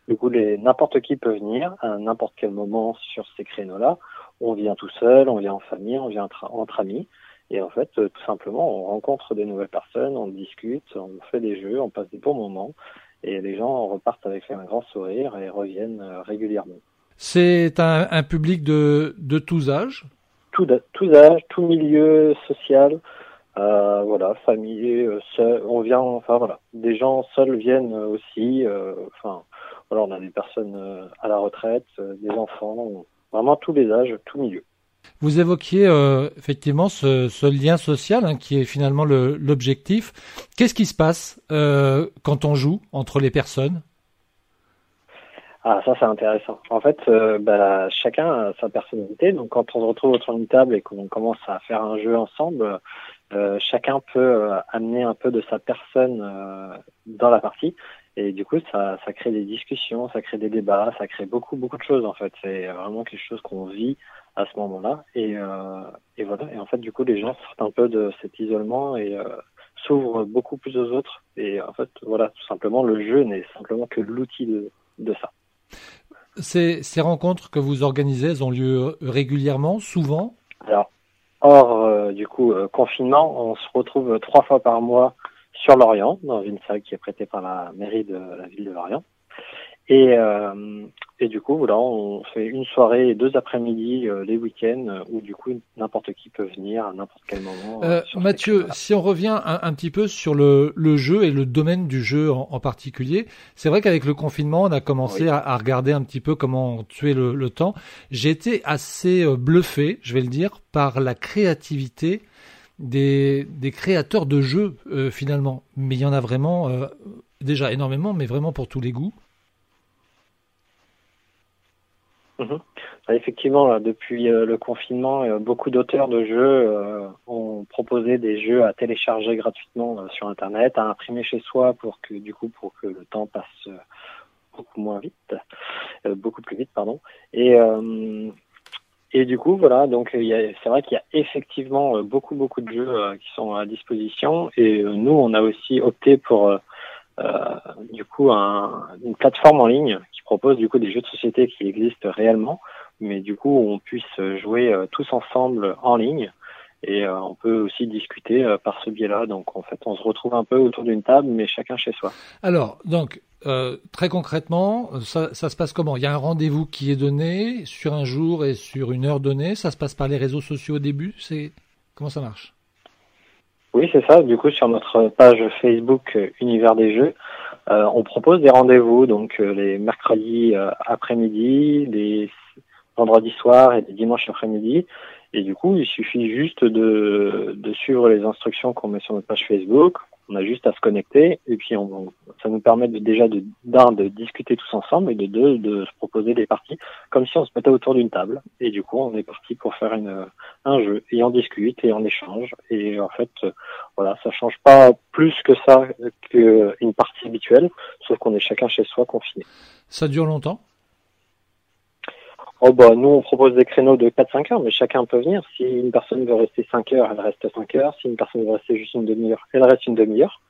Du coup, n'importe qui peut venir à n'importe quel moment sur ces créneaux-là. On vient tout seul, on vient en famille, on vient entre, entre amis. Et en fait, euh, tout simplement, on rencontre des nouvelles personnes, on discute, on fait des jeux, on passe des bons moments. Et les gens repartent avec un grand sourire et reviennent euh, régulièrement. C'est un, un public de de tous âges? Tout, tous âges, tout milieu social, euh, voilà, famille, euh, seul, on vient, enfin voilà, des gens seuls viennent aussi, euh, enfin voilà, on a des personnes à la retraite, des enfants, vraiment tous les âges, tout milieu. Vous évoquiez euh, effectivement ce, lien social hein, qui est finalement le- l'objectif. Qu'est-ce qui se passe euh, quand on joue entre les personnes? Ah, ça c'est intéressant. En fait, euh, bah, chacun a sa personnalité. Donc, quand on se retrouve autour d'une table et qu'on commence à faire un jeu ensemble, chacun peut amener un peu de sa personne dans la partie. Et du coup, ça, ça crée des discussions, ça crée des débats, ça crée beaucoup, beaucoup de choses. En fait, c'est vraiment quelque chose qu'on vit à ce moment-là. Et, euh, et voilà. Et en fait, du coup, les gens sortent un peu de cet isolement et euh, s'ouvrent beaucoup plus aux autres. Et en fait, voilà, tout simplement, le jeu n'est simplement que l'outil de, de ça. ces, ces rencontres que vous organisez, elles ont lieu régulièrement, souvent? Alors, hors euh, du coup confinement, on se retrouve trois fois par mois sur Lorient, dans une salle qui est prêtée par la mairie de la ville de Lorient. Et, euh, et du coup, voilà, on fait une soirée et deux après-midi euh, les week-ends où du coup n'importe qui peut venir à n'importe quel moment. euh, Mathieu, si on revient un, un petit peu sur le, le jeu et le domaine du jeu en, en particulier, c'est vrai qu'avec le confinement, on a commencé Oui. à, à regarder un petit peu comment tuer le, le temps. J'ai été assez bluffé, je vais le dire, par la créativité des, créateurs de jeux euh, finalement. Mais il y en a vraiment euh, déjà énormément, mais vraiment pour tous les goûts. Ah, Effectivement, depuis euh, le confinement, beaucoup d'auteurs de jeux ont proposé des jeux à télécharger gratuitement sur Internet, à imprimer chez soi pour que du coup pour que le temps passe beaucoup moins vite, beaucoup plus vite, pardon. Et du coup, voilà, donc c'est vrai qu'il y a effectivement euh, beaucoup beaucoup de jeux euh, qui sont à disposition. Et euh, nous, on a aussi opté pour euh, du coup un- une plateforme en ligne qui propose du coup des jeux de société qui existent réellement, mais du coup on puisse jouer tous ensemble en ligne et euh, on peut aussi discuter par ce biais-là. Donc en fait on se retrouve un peu autour d'une table, mais chacun chez soi. Alors, donc, euh, très concrètement, ça, ça se passe comment? Il y a un rendez-vous qui est donné sur un jour et sur une heure donnée. Ça se passe par les réseaux sociaux au début? C'est comment ça marche? Oui, c'est ça. Du coup, sur notre page Facebook euh, Univers des Jeux, euh, on propose des rendez-vous, donc euh, les mercredis euh, après-midi, les vendredis soirs et les dimanches après-midi. Et du coup, il suffit juste de suivre les instructions qu'on met sur notre page Facebook. On a juste à se connecter et puis on, ça nous permet de, déjà de d'un de discuter tous ensemble et de deux de se proposer des parties comme si on se mettait autour d'une table. Et du coup, on est parti pour faire une, un jeu et on discute et on échange. Et en fait, voilà, ça change pas plus que ça qu'une partie habituelle, sauf qu'on est chacun chez soi confiné. Ça dure longtemps? Oh bah nous on propose des créneaux de 4-5 heures, mais chacun peut venir. Si une personne veut rester 5 heures, elle reste 5 heures. Si une personne veut rester juste une demi-heure, elle reste une demi-heure.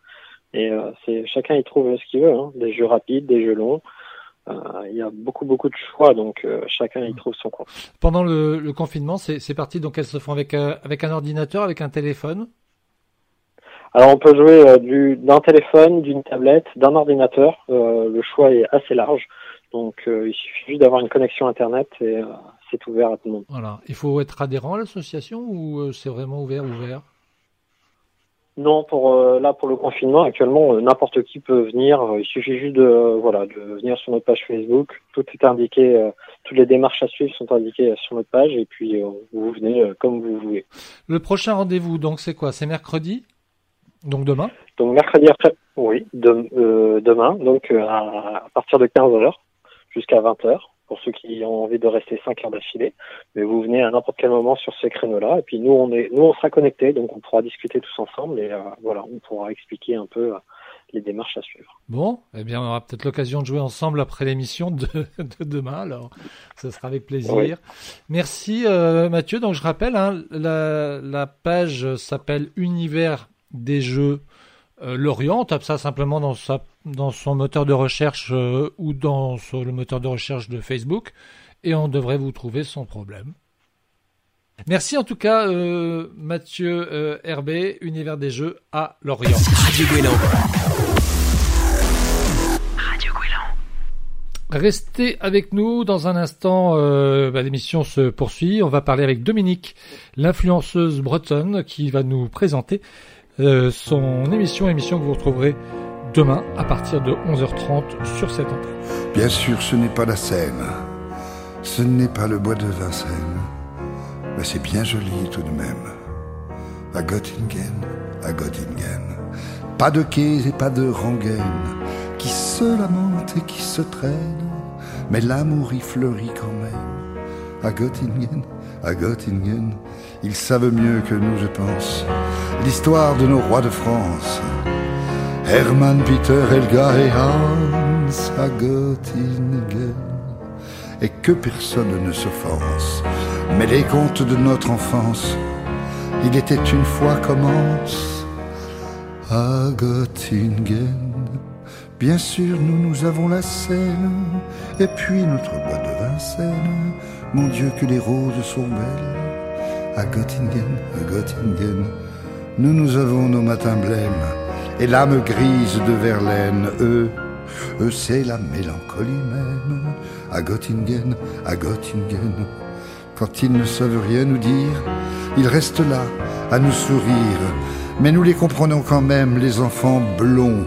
Et euh, c'est chacun y trouve ce qu'il veut, hein. des jeux rapides, des jeux longs. Euh, Il y a beaucoup beaucoup de choix, donc euh, chacun y trouve son compte. Pendant le, le confinement, c'est parti, donc elles se font avec, avec un ordinateur, avec un téléphone? Alors on peut jouer du d'un téléphone, d'une tablette, d'un ordinateur. Le choix est assez large, donc euh, il suffit juste d'avoir une connexion internet et euh, c'est ouvert à tout le monde. Voilà. Il faut être adhérent à l'association ou euh, c'est vraiment ouvert, ouvert? Non, pour là pour le confinement actuellement, n'importe qui peut venir. Il suffit juste de voilà de venir sur notre page Facebook. Tout est indiqué, toutes les démarches à suivre sont indiquées sur notre page et puis vous venez comme vous voulez. Le prochain rendez-vous, donc c'est quoi? C'est mercredi? Donc demain? Donc mercredi après, oui, de- demain, donc à, à partir de 15 heures jusqu'à 20 heures pour ceux qui ont envie de rester 5 heures d'affilée. Mais vous venez à n'importe quel moment sur ces créneaux-là et puis nous on est nous on sera connectés donc on pourra discuter tous ensemble et euh, voilà on pourra expliquer un peu euh, les démarches à suivre. Bon, eh bien, on aura peut-être l'occasion de jouer ensemble après l'émission de, de demain, alors ce sera avec plaisir. Oui. Merci euh, Mathieu. Donc je rappelle, hein, la, la page s'appelle Univers des jeux Lorient. On tape ça simplement dans, sa, dans son moteur de recherche euh, ou dans le moteur de recherche de Facebook et on devrait vous trouver sans problème. Merci en tout cas euh, Mathieu euh, Herbé, Univers des jeux à Lorient. Radio Guélan. Restez avec nous dans un instant. euh, bah, L'émission se poursuit. On va parler avec Dominique, l'influenceuse bretonne, qui va nous présenter euh, son émission, émission que vous retrouverez demain à partir de 11h30 sur cette antenne. Bien sûr, ce n'est pas la Seine, ce n'est pas le bois de Vincennes, mais c'est bien joli tout de même. À Göttingen, à Göttingen, pas de quais et pas de rengaine, qui se lamentent et qui se traînent, mais l'amour y fleurit quand même. À Göttingen, à Göttingen, ils savent mieux que nous, je pense, l'histoire de nos rois de France. Hermann, Peter, Helga et Hans à Göttingen. Et que personne ne s'offense. Mais les contes de notre enfance, il était une fois commence à Göttingen. Bien sûr, nous, nous avons la Seine, et puis notre bois de Vincennes. Mon Dieu, que les roses sont belles. À Göttingen, à Göttingen, nous, nous avons nos matins blêmes et l'âme grise de Verlaine. Eux, eux, c'est la mélancolie même. À Göttingen, à Göttingen, quand ils ne savent rien nous dire, ils restent là à nous sourire. Mais nous les comprenons quand même, les enfants blonds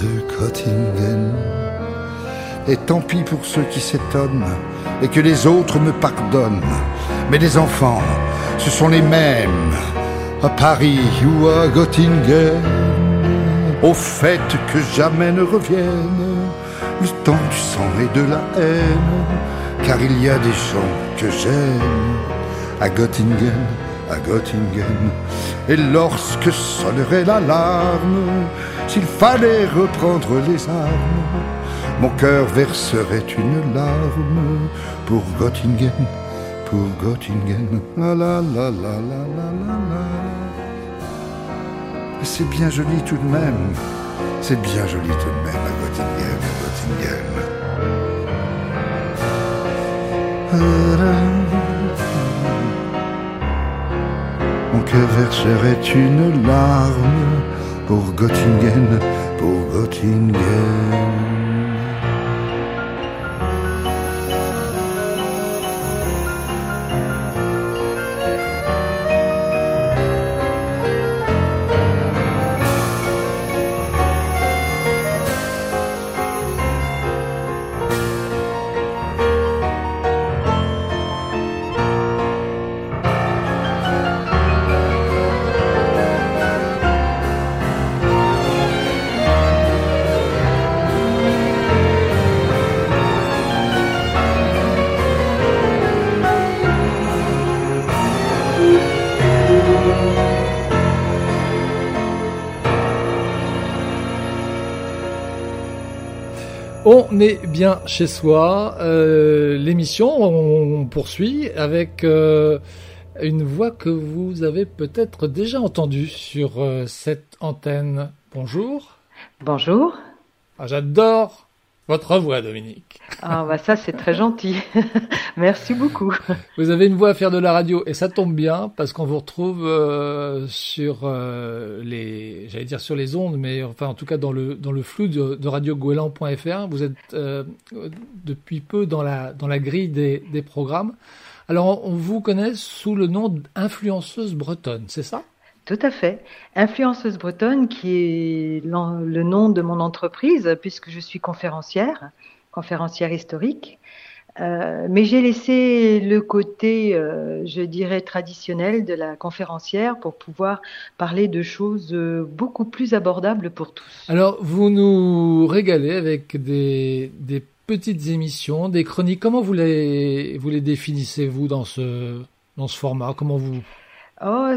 de Göttingen. Et tant pis pour ceux qui s'étonnent et que les autres me pardonnent. Mais les enfants, ce sont les mêmes à Paris ou à Göttingen. Au fait que jamais ne revienne le temps du sang et de la haine. Car il y a des gens que j'aime à Göttingen, à Göttingen. Et lorsque sonnerait l'alarme, s'il fallait reprendre les armes, mon cœur verserait une larme pour Göttingen, pour Göttingen. La la la la la la la la. C'est bien joli tout de même, c'est bien joli tout de même à Göttingen, à Göttingen. Mon cœur verserait une larme pour Göttingen, pour Göttingen. On est bien chez soi. Euh, L'émission, on poursuit avec euh, une voix que vous avez peut-être déjà entendue sur euh, cette antenne. Bonjour. Bonjour. Ah, J'adore votre voix, Dominique. Ah bah ça c'est très gentil. Merci beaucoup. Vous avez une voix à faire de la radio et ça tombe bien parce qu'on vous retrouve euh, sur euh, les, j'allais dire sur les ondes, mais enfin en tout cas dans le dans le flou de, de radiogoéland.fr. Vous êtes euh, depuis peu dans la dans la grille des, des programmes. Alors on vous connaît sous le nom d'influenceuse bretonne, c'est ça? Tout à fait. Influenceuse bretonne qui est le nom de mon entreprise puisque je suis conférencière, conférencière historique. Euh, mais j'ai laissé le côté, euh, je dirais, traditionnel de la conférencière pour pouvoir parler de choses euh, beaucoup plus abordables pour tous. Alors vous nous régalez avec des des petites émissions, des chroniques. Comment vous les vous les définissez vous dans ce dans ce format? Comment vous Oh,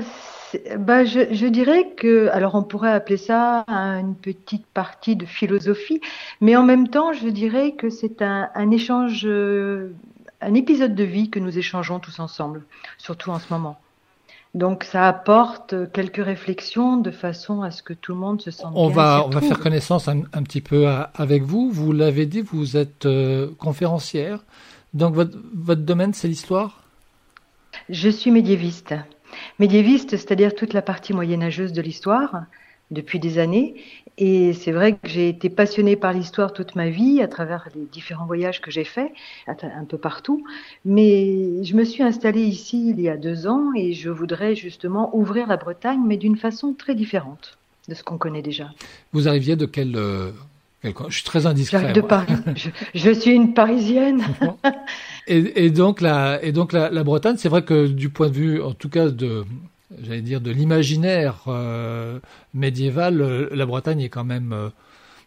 bah, je, je dirais que, alors on pourrait appeler ça une petite partie de philosophie, mais en même temps, je dirais que c'est un, un échange, euh, un épisode de vie que nous échangeons tous ensemble, surtout en ce moment. Donc ça apporte quelques réflexions de façon à ce que tout le monde se sente On bien, va, on va faire connaissance un, un petit peu à- avec vous. Vous l'avez dit, vous êtes euh, conférencière. Donc votre, votre domaine, c'est l'histoire? Je suis médiéviste. Médiéviste, c'est-à-dire toute la partie moyenâgeuse de l'histoire, depuis des années. Et c'est vrai que j'ai été passionnée par l'histoire toute ma vie, à travers les différents voyages que j'ai faits, un peu partout. Mais je me suis installée ici il y a deux ans et je voudrais justement ouvrir la Bretagne, mais d'une façon très différente de ce qu'on connaît déjà. Vous arriviez de quel, euh, Je suis très indiscret. J'arrive de. Paris. Je, je suis une Parisienne. Et, et donc la, et donc la, la Bretagne, c'est vrai que du point de vue, en tout cas de, j'allais dire de l'imaginaire euh, médiéval, euh, la Bretagne est quand même, euh,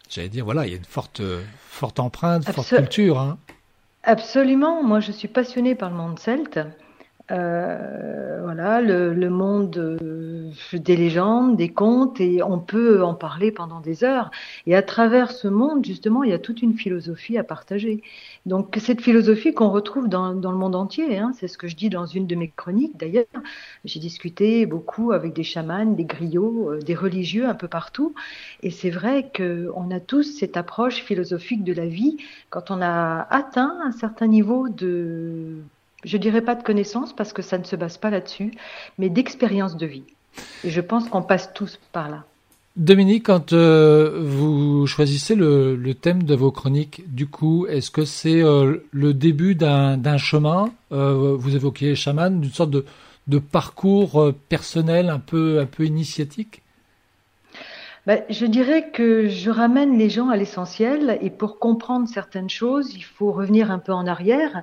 j'allais dire, voilà, il y a une forte, forte empreinte, forte Absol- culture. Hein. Absolument, moi je suis passionnée par le monde celte. Euh, voilà, le, le monde euh, des légendes, des contes, et on peut en parler pendant des heures. Et à travers ce monde, justement, il y a toute une philosophie à partager. Donc cette philosophie qu'on retrouve dans, dans le monde entier, hein, c'est ce que je dis dans une de mes chroniques. D'ailleurs, j'ai discuté beaucoup avec des chamans, des griots, euh, des religieux un peu partout. Et c'est vrai qu'on a tous cette approche philosophique de la vie quand on a atteint un certain niveau de, je dirais pas de connaissance parce que ça ne se base pas là-dessus, mais d'expérience de vie. Et je pense qu'on passe tous par là. Dominique, quand euh, vous choisissez le, le thème de vos chroniques, du coup, est-ce que c'est euh, le début d'un chemin? Euh, Vous évoquiez chaman, d'une sorte de, de parcours personnel un peu, un peu initiatique? Ben, je dirais que je ramène les gens à l'essentiel et pour comprendre certaines choses, il faut revenir un peu en arrière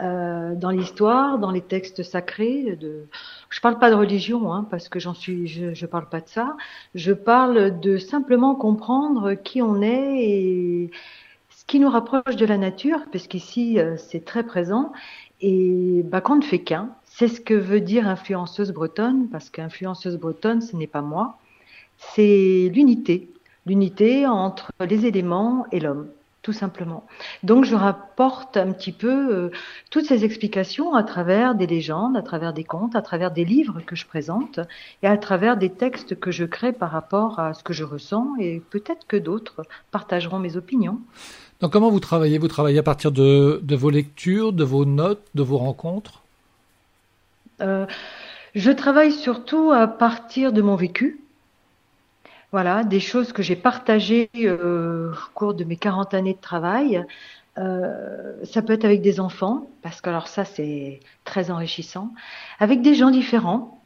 euh, dans l'histoire, dans les textes sacrés. De... Je parle pas de religion hein, parce que j'en suis, je, je parle pas de ça. Je parle de simplement comprendre qui on est et ce qui nous rapproche de la nature, parce qu'ici euh, c'est très présent et bah, qu'on ne fait qu'un. C'est ce que veut dire influenceuse bretonne, parce qu'influenceuse bretonne, ce n'est pas moi c'est l'unité, l'unité entre les éléments et l'homme, tout simplement. Donc je rapporte un petit peu euh, toutes ces explications à travers des légendes, à travers des contes, à travers des livres que je présente et à travers des textes que je crée par rapport à ce que je ressens et peut-être que d'autres partageront mes opinions. Donc comment vous travaillez? Vous travaillez à partir de, de vos lectures, de vos notes, de vos rencontres? Euh, je travaille surtout à partir de mon vécu. Voilà, des choses que j'ai partagées euh, au cours de mes 40 années de travail. Euh, ça peut être avec des enfants, parce que alors ça c'est très enrichissant, avec des gens différents.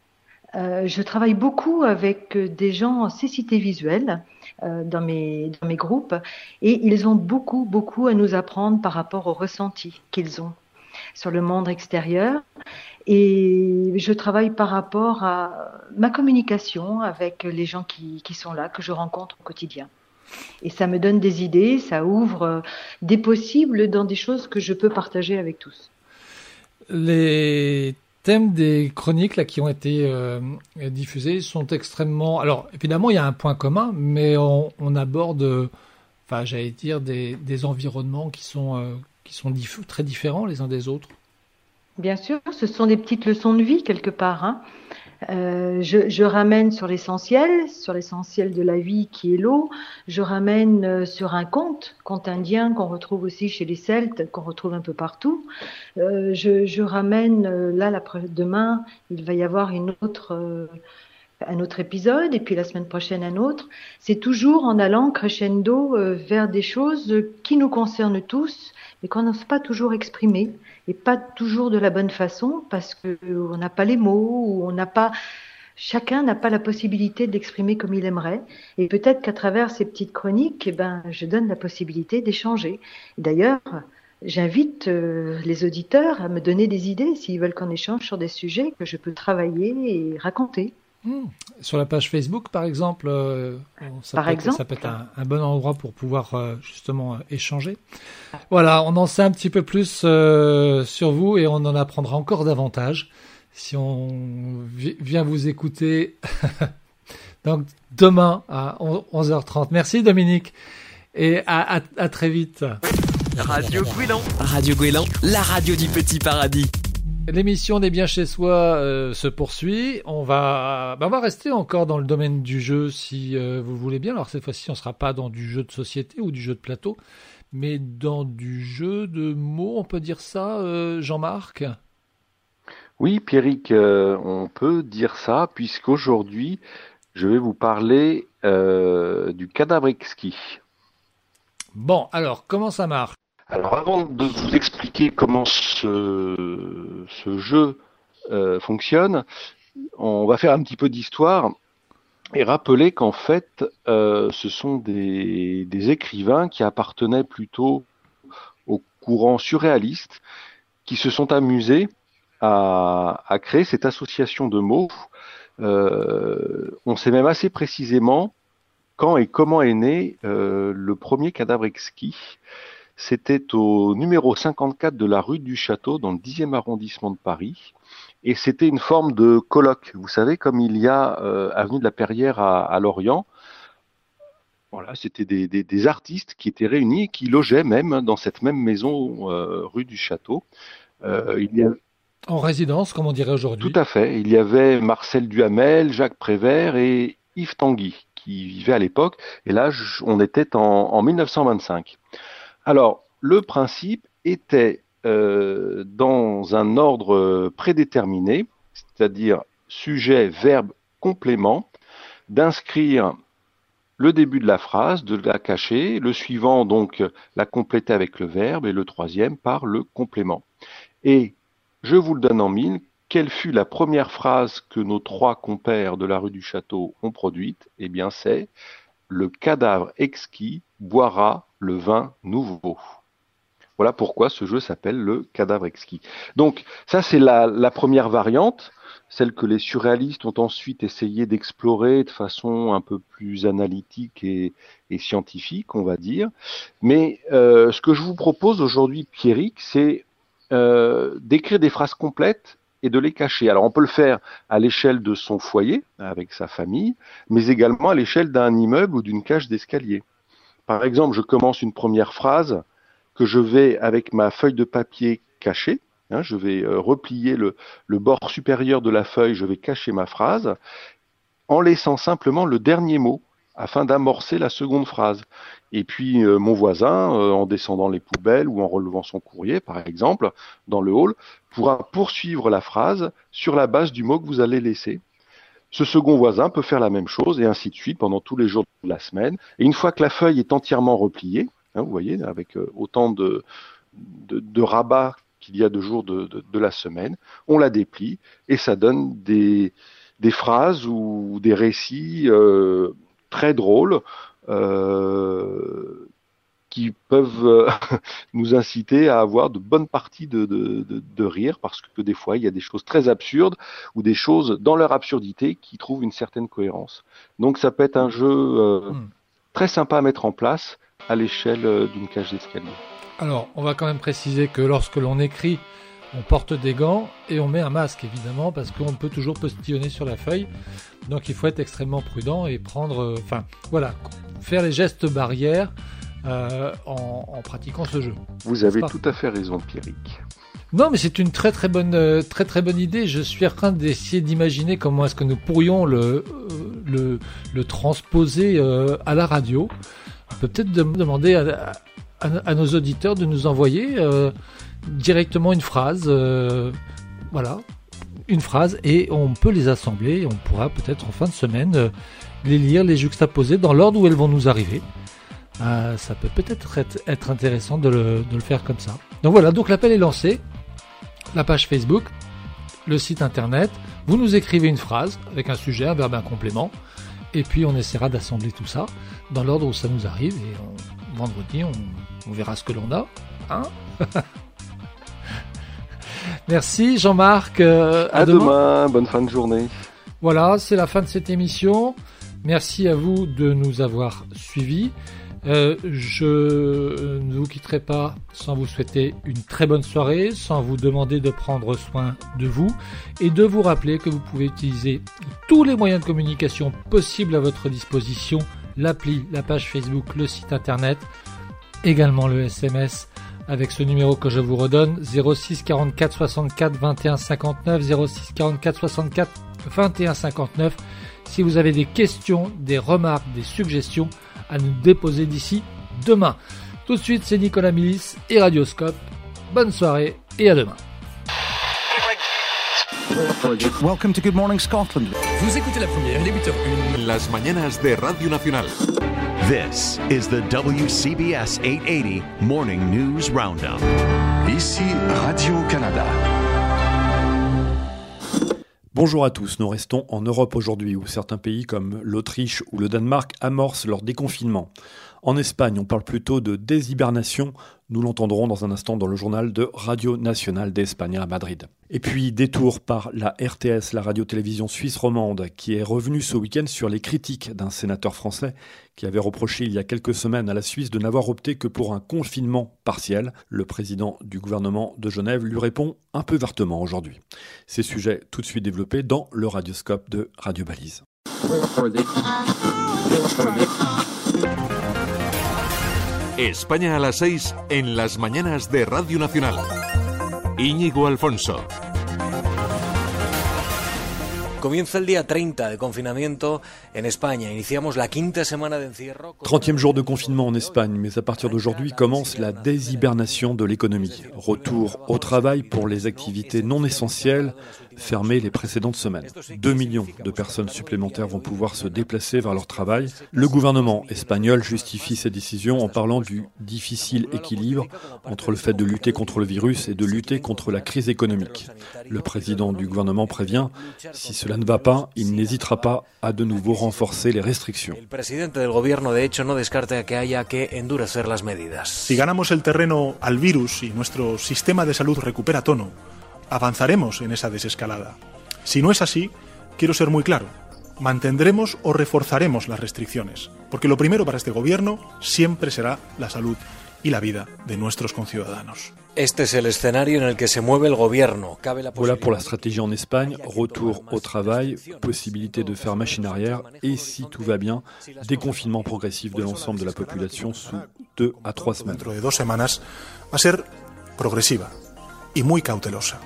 Euh, je travaille beaucoup avec des gens en cécité visuelle dans mes dans mes groupes et ils ont beaucoup beaucoup à nous apprendre par rapport au ressenti qu'ils ont sur le monde extérieur et je travaille par rapport à ma communication avec les gens qui, qui sont là, que je rencontre au quotidien. Et ça me donne des idées, ça ouvre euh, des possibles dans des choses que je peux partager avec tous. Les thèmes des chroniques là qui ont été euh, diffusés sont extrêmement. Alors évidemment, il y a un point commun, mais on, aborde enfin, j'allais dire, des, des environnements qui sont, euh, sont très différents les uns des autres. Bien sûr, ce sont des petites leçons de vie quelque part. Hein. Euh, je, ramène sur l'essentiel, sur l'essentiel de la vie qui est l'eau. Je ramène euh, sur un conte, conte indien qu'on retrouve aussi chez les Celtes, qu'on retrouve un peu partout. Euh, je, ramène là, demain, il va y avoir une autre, un autre épisode, et puis la semaine prochaine un autre. C'est toujours en allant crescendo euh, vers des choses qui nous concernent tous, mais qu'on n'ose pas toujours exprimer et pas toujours de la bonne façon parce que on n'a pas les mots ou on n'a pas chacun n'a pas la possibilité d'exprimer comme il aimerait. Et peut-être qu'à travers ces petites chroniques eh ben je donne la possibilité d'échanger. D'ailleurs j'invite euh, les auditeurs à me donner des idées s'ils veulent qu'on échange sur des sujets que je peux travailler et raconter Hmm. Sur la page Facebook, par exemple, euh, ça, Par peut être, exemple. ça peut être un, un bon endroit pour pouvoir euh, justement euh, échanger. Voilà, on en sait un petit peu plus euh, sur vous et on en apprendra encore davantage si on vi- vient vous écouter. Donc demain à 11h30. Merci Dominique et à, à, à très vite. Radio Gouélan. Radio Gouélan, la radio du petit paradis. L'émission des bien chez soi euh, se poursuit. On va, bah, on va rester encore dans le domaine du jeu si euh, vous le voulez bien. Alors cette fois-ci, on sera pas dans du jeu de société ou du jeu de plateau, mais dans du jeu de mots. On peut dire ça, euh, Jean-Marc? Oui, Pierrick, euh, on peut dire ça, puisqu'aujourd'hui, je vais vous parler euh, du cadavre exquis. Bon, alors comment ça marche? Alors, avant de vous expliquer comment ce, ce jeu euh, fonctionne, on va faire un petit peu d'histoire et rappeler qu'en fait, euh, ce sont des, des écrivains qui appartenaient plutôt au courant surréaliste, qui se sont amusés à, à créer cette association de mots. Euh, on sait même assez précisément quand et comment est né euh, le premier cadavre exquis. C'était au numéro 54 de la rue du Château, dans le 10e arrondissement de Paris. Et c'était une forme de colloque. Vous savez, comme il y a euh, avenue de la Perrière à, à Lorient. Voilà, c'était des, des, des, artistes qui étaient réunis et qui logeaient même dans cette même maison euh, rue du Château. Euh, il y a... En résidence, comme on dirait aujourd'hui. Tout à fait. Il y avait Marcel Duhamel, Jacques Prévert et Yves Tanguy qui vivaient à l'époque. Et là, on était en, en 1925. Alors, le principe était euh, dans un ordre prédéterminé, c'est-à-dire sujet, verbe, complément, d'inscrire le début de la phrase, de la cacher, le suivant donc la compléter avec le verbe et le troisième par le complément. Et je vous le donne en mille, quelle fut la première phrase que nos trois compères de la rue du Château ont produite? Eh bien, c'est le cadavre exquis boira le vin nouveau. Voilà pourquoi ce jeu s'appelle le cadavre exquis. Donc, ça, c'est la, la, première variante, celle que les surréalistes ont ensuite essayé d'explorer de façon un peu plus analytique et, scientifique, on va dire. Mais euh, ce que je vous propose aujourd'hui, Pierrick, c'est euh, d'écrire des phrases complètes et de les cacher. Alors on peut le faire à l'échelle de son foyer, avec sa famille, mais également à l'échelle d'un immeuble ou d'une cage d'escalier. Par exemple, je commence une première phrase que je vais, avec ma feuille de papier cacher, hein, je vais euh, replier le, bord supérieur de la feuille, je vais cacher ma phrase, en laissant simplement le dernier mot afin d'amorcer la seconde phrase. Et puis euh, mon voisin, euh, en descendant les poubelles ou en relevant son courrier, par exemple, dans le hall, pourra poursuivre la phrase sur la base du mot que vous allez laisser. Ce second voisin peut faire la même chose et ainsi de suite pendant tous les jours de la semaine. Et une fois que la feuille est entièrement repliée, hein, vous voyez, avec euh, autant de, de, de rabats qu'il y a de jours de, de, la semaine, on la déplie et ça donne des, des phrases ou des récits euh, très drôles qui peuvent euh, nous inciter à avoir de bonnes parties de, de, de, de, rire parce que des fois il y a des choses très absurdes ou des choses dans leur absurdité qui trouvent une certaine cohérence. Donc ça peut être un jeu euh, mmh. très sympa à mettre en place à l'échelle euh, d'une cage d'escalier. Alors on va quand même préciser que lorsque l'on écrit on porte des gants et on met un masque évidemment parce qu'on peut toujours postillonner sur la feuille. Donc il faut être extrêmement prudent et prendre, enfin euh, voilà, faire les gestes barrières euh, en, en pratiquant ce jeu. Vous avez tout à fait raison, Pierrick. Non, mais c'est une très très bonne euh, très très bonne idée. Je suis en train d'essayer d'imaginer comment est-ce que nous pourrions le le, le transposer euh, à la radio. On peut peut-être dem- demander à, à- à nos auditeurs de nous envoyer euh, directement une phrase, euh, voilà, une phrase, et on peut les assembler. On pourra peut-être en fin de semaine euh, les lire, les juxtaposer dans l'ordre où elles vont nous arriver. Euh, ça peut peut-être être, intéressant de le, faire comme ça. Donc voilà, donc l'appel est lancé la page Facebook, le site internet. Vous nous écrivez une phrase avec un sujet, un verbe, un complément. Et puis on essaiera d'assembler tout ça dans l'ordre où ça nous arrive. Et vendredi, on, on verra ce que l'on a. Hein? Merci Jean-Marc. euh, À, demain. bonne fin de journée. voilà, c'est la fin de cette émission. Merci à vous de nous avoir suivis. Euh, je ne vous quitterai pas sans vous souhaiter une très bonne soirée, sans vous demander de prendre soin de vous et de vous rappeler que vous pouvez utiliser tous les moyens de communication possibles à votre disposition, l'appli, la page Facebook, le site internet, également le SMS avec ce numéro que je vous redonne 06 44 64 21 59 06 44 64 21 59 si vous avez des questions, des remarques, des suggestions à nous déposer d'ici demain. Tout de suite, c'est Nicolas Milis et Radioscope. Bonne soirée et à demain. Welcome to Good Morning Scotland. Vous écoutez la première, il est 8h01. Las mañanas de Radio Nacional. This is the WCBS 880 Morning News Roundup. Ici Radio-Canada. Bonjour à tous, nous restons en Europe aujourd'hui où certains pays comme l'Autriche ou le Danemark amorcent leur déconfinement. En Espagne, on parle plutôt de déshibernation, nous l'entendrons dans un instant dans le journal de Radio Nacional d'Espagne à Madrid. Et puis détour par la RTS, la radio-télévision suisse romande, qui est revenue ce week-end sur les critiques d'un sénateur français qui avait reproché il y a quelques semaines à la Suisse de n'avoir opté que pour un confinement partiel. Le président du gouvernement de Genève lui répond un peu vertement aujourd'hui. Ces sujets tout de suite développés dans le radioscope de Radio Balise. España a las 6 en las mañanas de Radio Nacional. Íñigo Alfonso. Comienza el día 30 de confinamiento en España. Iniciamos la quinta semana de encierro. 30e jour de confinement en Espagne, mais à partir d'aujourd'hui commence la déshibernation de l'économie. Retour au travail pour les activités non essentielles fermées les précédentes semaines. 2 millions de personnes supplémentaires vont pouvoir se déplacer vers leur travail. Le gouvernement espagnol justifie ces décisions en parlant du difficile équilibre entre le fait de lutter contre le virus et de lutter contre la crise économique. Le président du gouvernement prévient, si cela ne va pas, il n'hésitera pas à de nouveau renforcer les restrictions. El presidente del gobierno, de hecho, no descarta que haya que endurecer las medidas. Si ganamos el terreno al virus y nuestro sistema de salud recupera tono, avanzaremos en esa desescalada. Si no es así, quiero ser muy claro. Mantendremos o reforzaremos las restricciones, porque lo primero para este gobierno siempre será la salud y la vida de nuestros conciudadanos. Este es el escenario en el que se mueve el gobierno. Cabe la Voilà pour la stratégie en Espagne, retour au travail, possibilité de faire machine arrière et si tout va bien, déconfinement progressif de l'ensemble de la population sous deux à trois semaines. Dentro de dos semanas va a ser progresiva y muy cautelosa.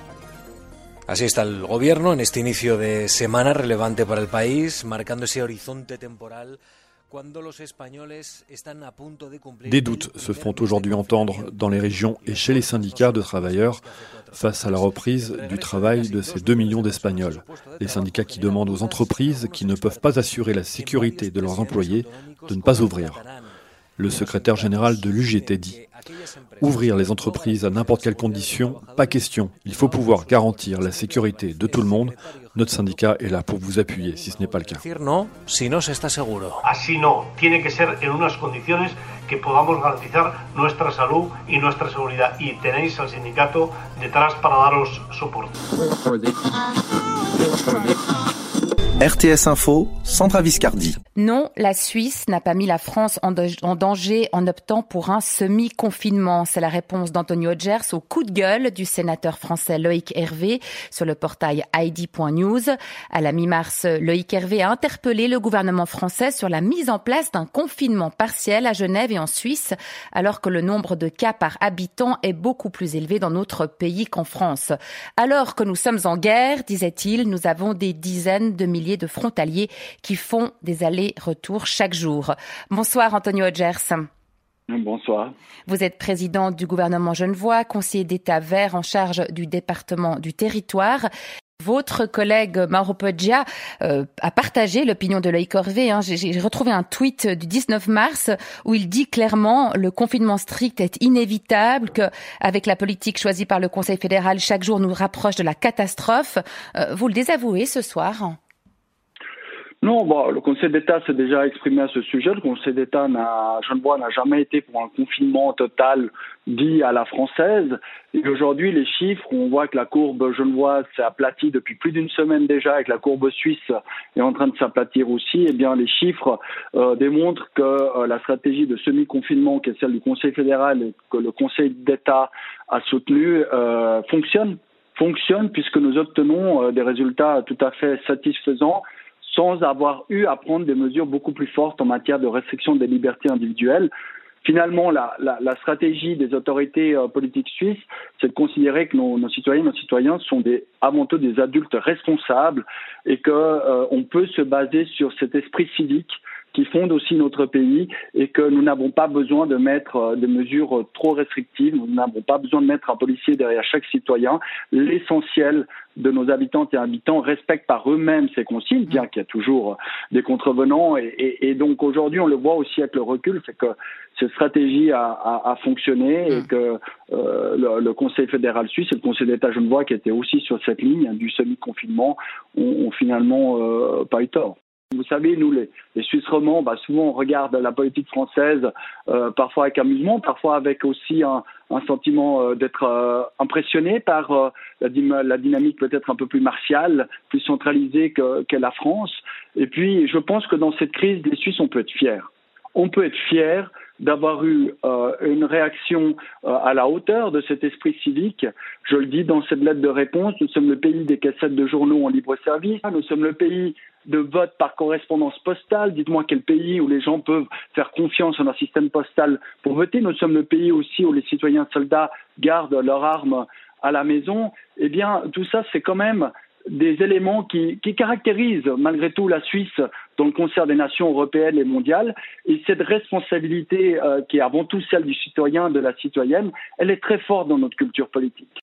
Así está el gobierno en este inicio de semana relevante para el país, marcando ese horizonte temporal. Des doutes se font aujourd'hui entendre dans les régions et chez les syndicats de travailleurs face à la reprise du travail de ces 2 millions d'Espagnols. Les syndicats qui demandent aux entreprises qui ne peuvent pas assurer la sécurité de leurs employés de ne pas ouvrir. Le secrétaire général de l'UGT dit Ouvrir les entreprises à n'importe quelle condition, pas question. Il faut pouvoir garantir la sécurité de tout le monde. Notre syndicat est là pour vous appuyer si ce n'est pas le cas. Decir no si no se está seguro. Así no, tiene que ser en unas condiciones que podamos garantizar nuestra salud y nuestra seguridad. Y tenéis al sindicato detrás para daros soporte. RTS Info, Sandra Viscardi. Non, la Suisse n'a pas mis la France en, danger en optant pour un semi-confinement. C'est la réponse d'Antonio Gers au coup de gueule du sénateur français Loïc Hervé sur le portail ID.news. À la mi-mars, Loïc Hervé a interpellé le gouvernement français sur la mise en place d'un confinement partiel à Genève et en Suisse, alors que le nombre de cas par habitant est beaucoup plus élevé dans notre pays qu'en France. Alors que nous sommes en guerre, disait-il, nous avons des dizaines de milliers de frontaliers qui font des allers-retours chaque jour. Bonsoir Antonio Gers. Bonsoir. Vous êtes président du gouvernement genevois, conseiller d'État vert en charge du département du territoire. Votre collègue Mauro Poggia euh, a partagé l'opinion de Loïc Corvé. Hein. J'ai retrouvé un tweet du 19 mars où il dit clairement le confinement strict est inévitable, que avec la politique choisie par le Conseil fédéral, chaque jour nous rapproche de la catastrophe. Euh, vous le désavouez ce soir? Non, bon, le Conseil d'État s'est déjà exprimé à ce sujet. Le Conseil d'État, Genevois, n'a jamais été pour un confinement total dit à la française. Et aujourd'hui, les chiffres, on voit que la courbe genevoise s'est aplatie depuis plus d'une semaine déjà, et que la courbe suisse est en train de s'aplatir aussi. Eh bien, les chiffres euh, démontrent que euh, la stratégie de semi-confinement, qui est celle du Conseil fédéral et que le Conseil d'État a soutenue, euh, fonctionne fonctionne puisque nous obtenons des résultats tout à fait satisfaisants sans avoir eu à prendre des mesures beaucoup plus fortes en matière de restriction des libertés individuelles. Finalement, la, stratégie des autorités euh, politiques suisses, c'est de considérer que nos, nos citoyens, nos citoyens sont avant tout des adultes responsables et qu'on euh, peut se baser sur cet esprit civique qui fonde aussi notre pays et que nous n'avons pas besoin de mettre euh, des mesures trop restrictives, nous n'avons pas besoin de mettre un policier derrière chaque citoyen. L'essentiel de nos habitantes et habitants respectent par eux-mêmes ces consignes, bien qu'il y a toujours des contrevenants. Et, et, et donc aujourd'hui, on le voit aussi avec le recul, c'est que cette stratégie a, a, a fonctionné et que euh, le, le, Conseil fédéral suisse et le Conseil d'État genevois, qui étaient aussi sur cette ligne du semi-confinement, ont, ont finalement euh, pas eu tort. Vous savez, nous, les, Suisses romands, bah, souvent on regarde la politique française, euh, parfois avec amusement, parfois avec aussi un, sentiment euh, d'être euh, impressionné par la, dynamique peut-être un peu plus martiale, plus centralisée qu'est que la France. Et puis, je pense que dans cette crise, les Suisses, on peut être fiers. On peut être fiers d'avoir eu euh, une réaction euh, à la hauteur de cet esprit civique. Je le dis dans cette lettre de réponse, nous sommes le pays des cassettes de journaux en libre service, nous sommes le pays de vote par correspondance postale. Dites-moi quel pays où les gens peuvent faire confiance en un système postal pour voter. Nous sommes le pays aussi où les citoyens soldats gardent leurs armes à la maison. Eh bien, tout ça, c'est quand même des éléments qui, qui, caractérisent malgré tout la Suisse dans le concert des nations européennes et mondiales. Et cette responsabilité, euh, qui est avant tout celle du citoyen, de la citoyenne, elle est très forte dans notre culture politique.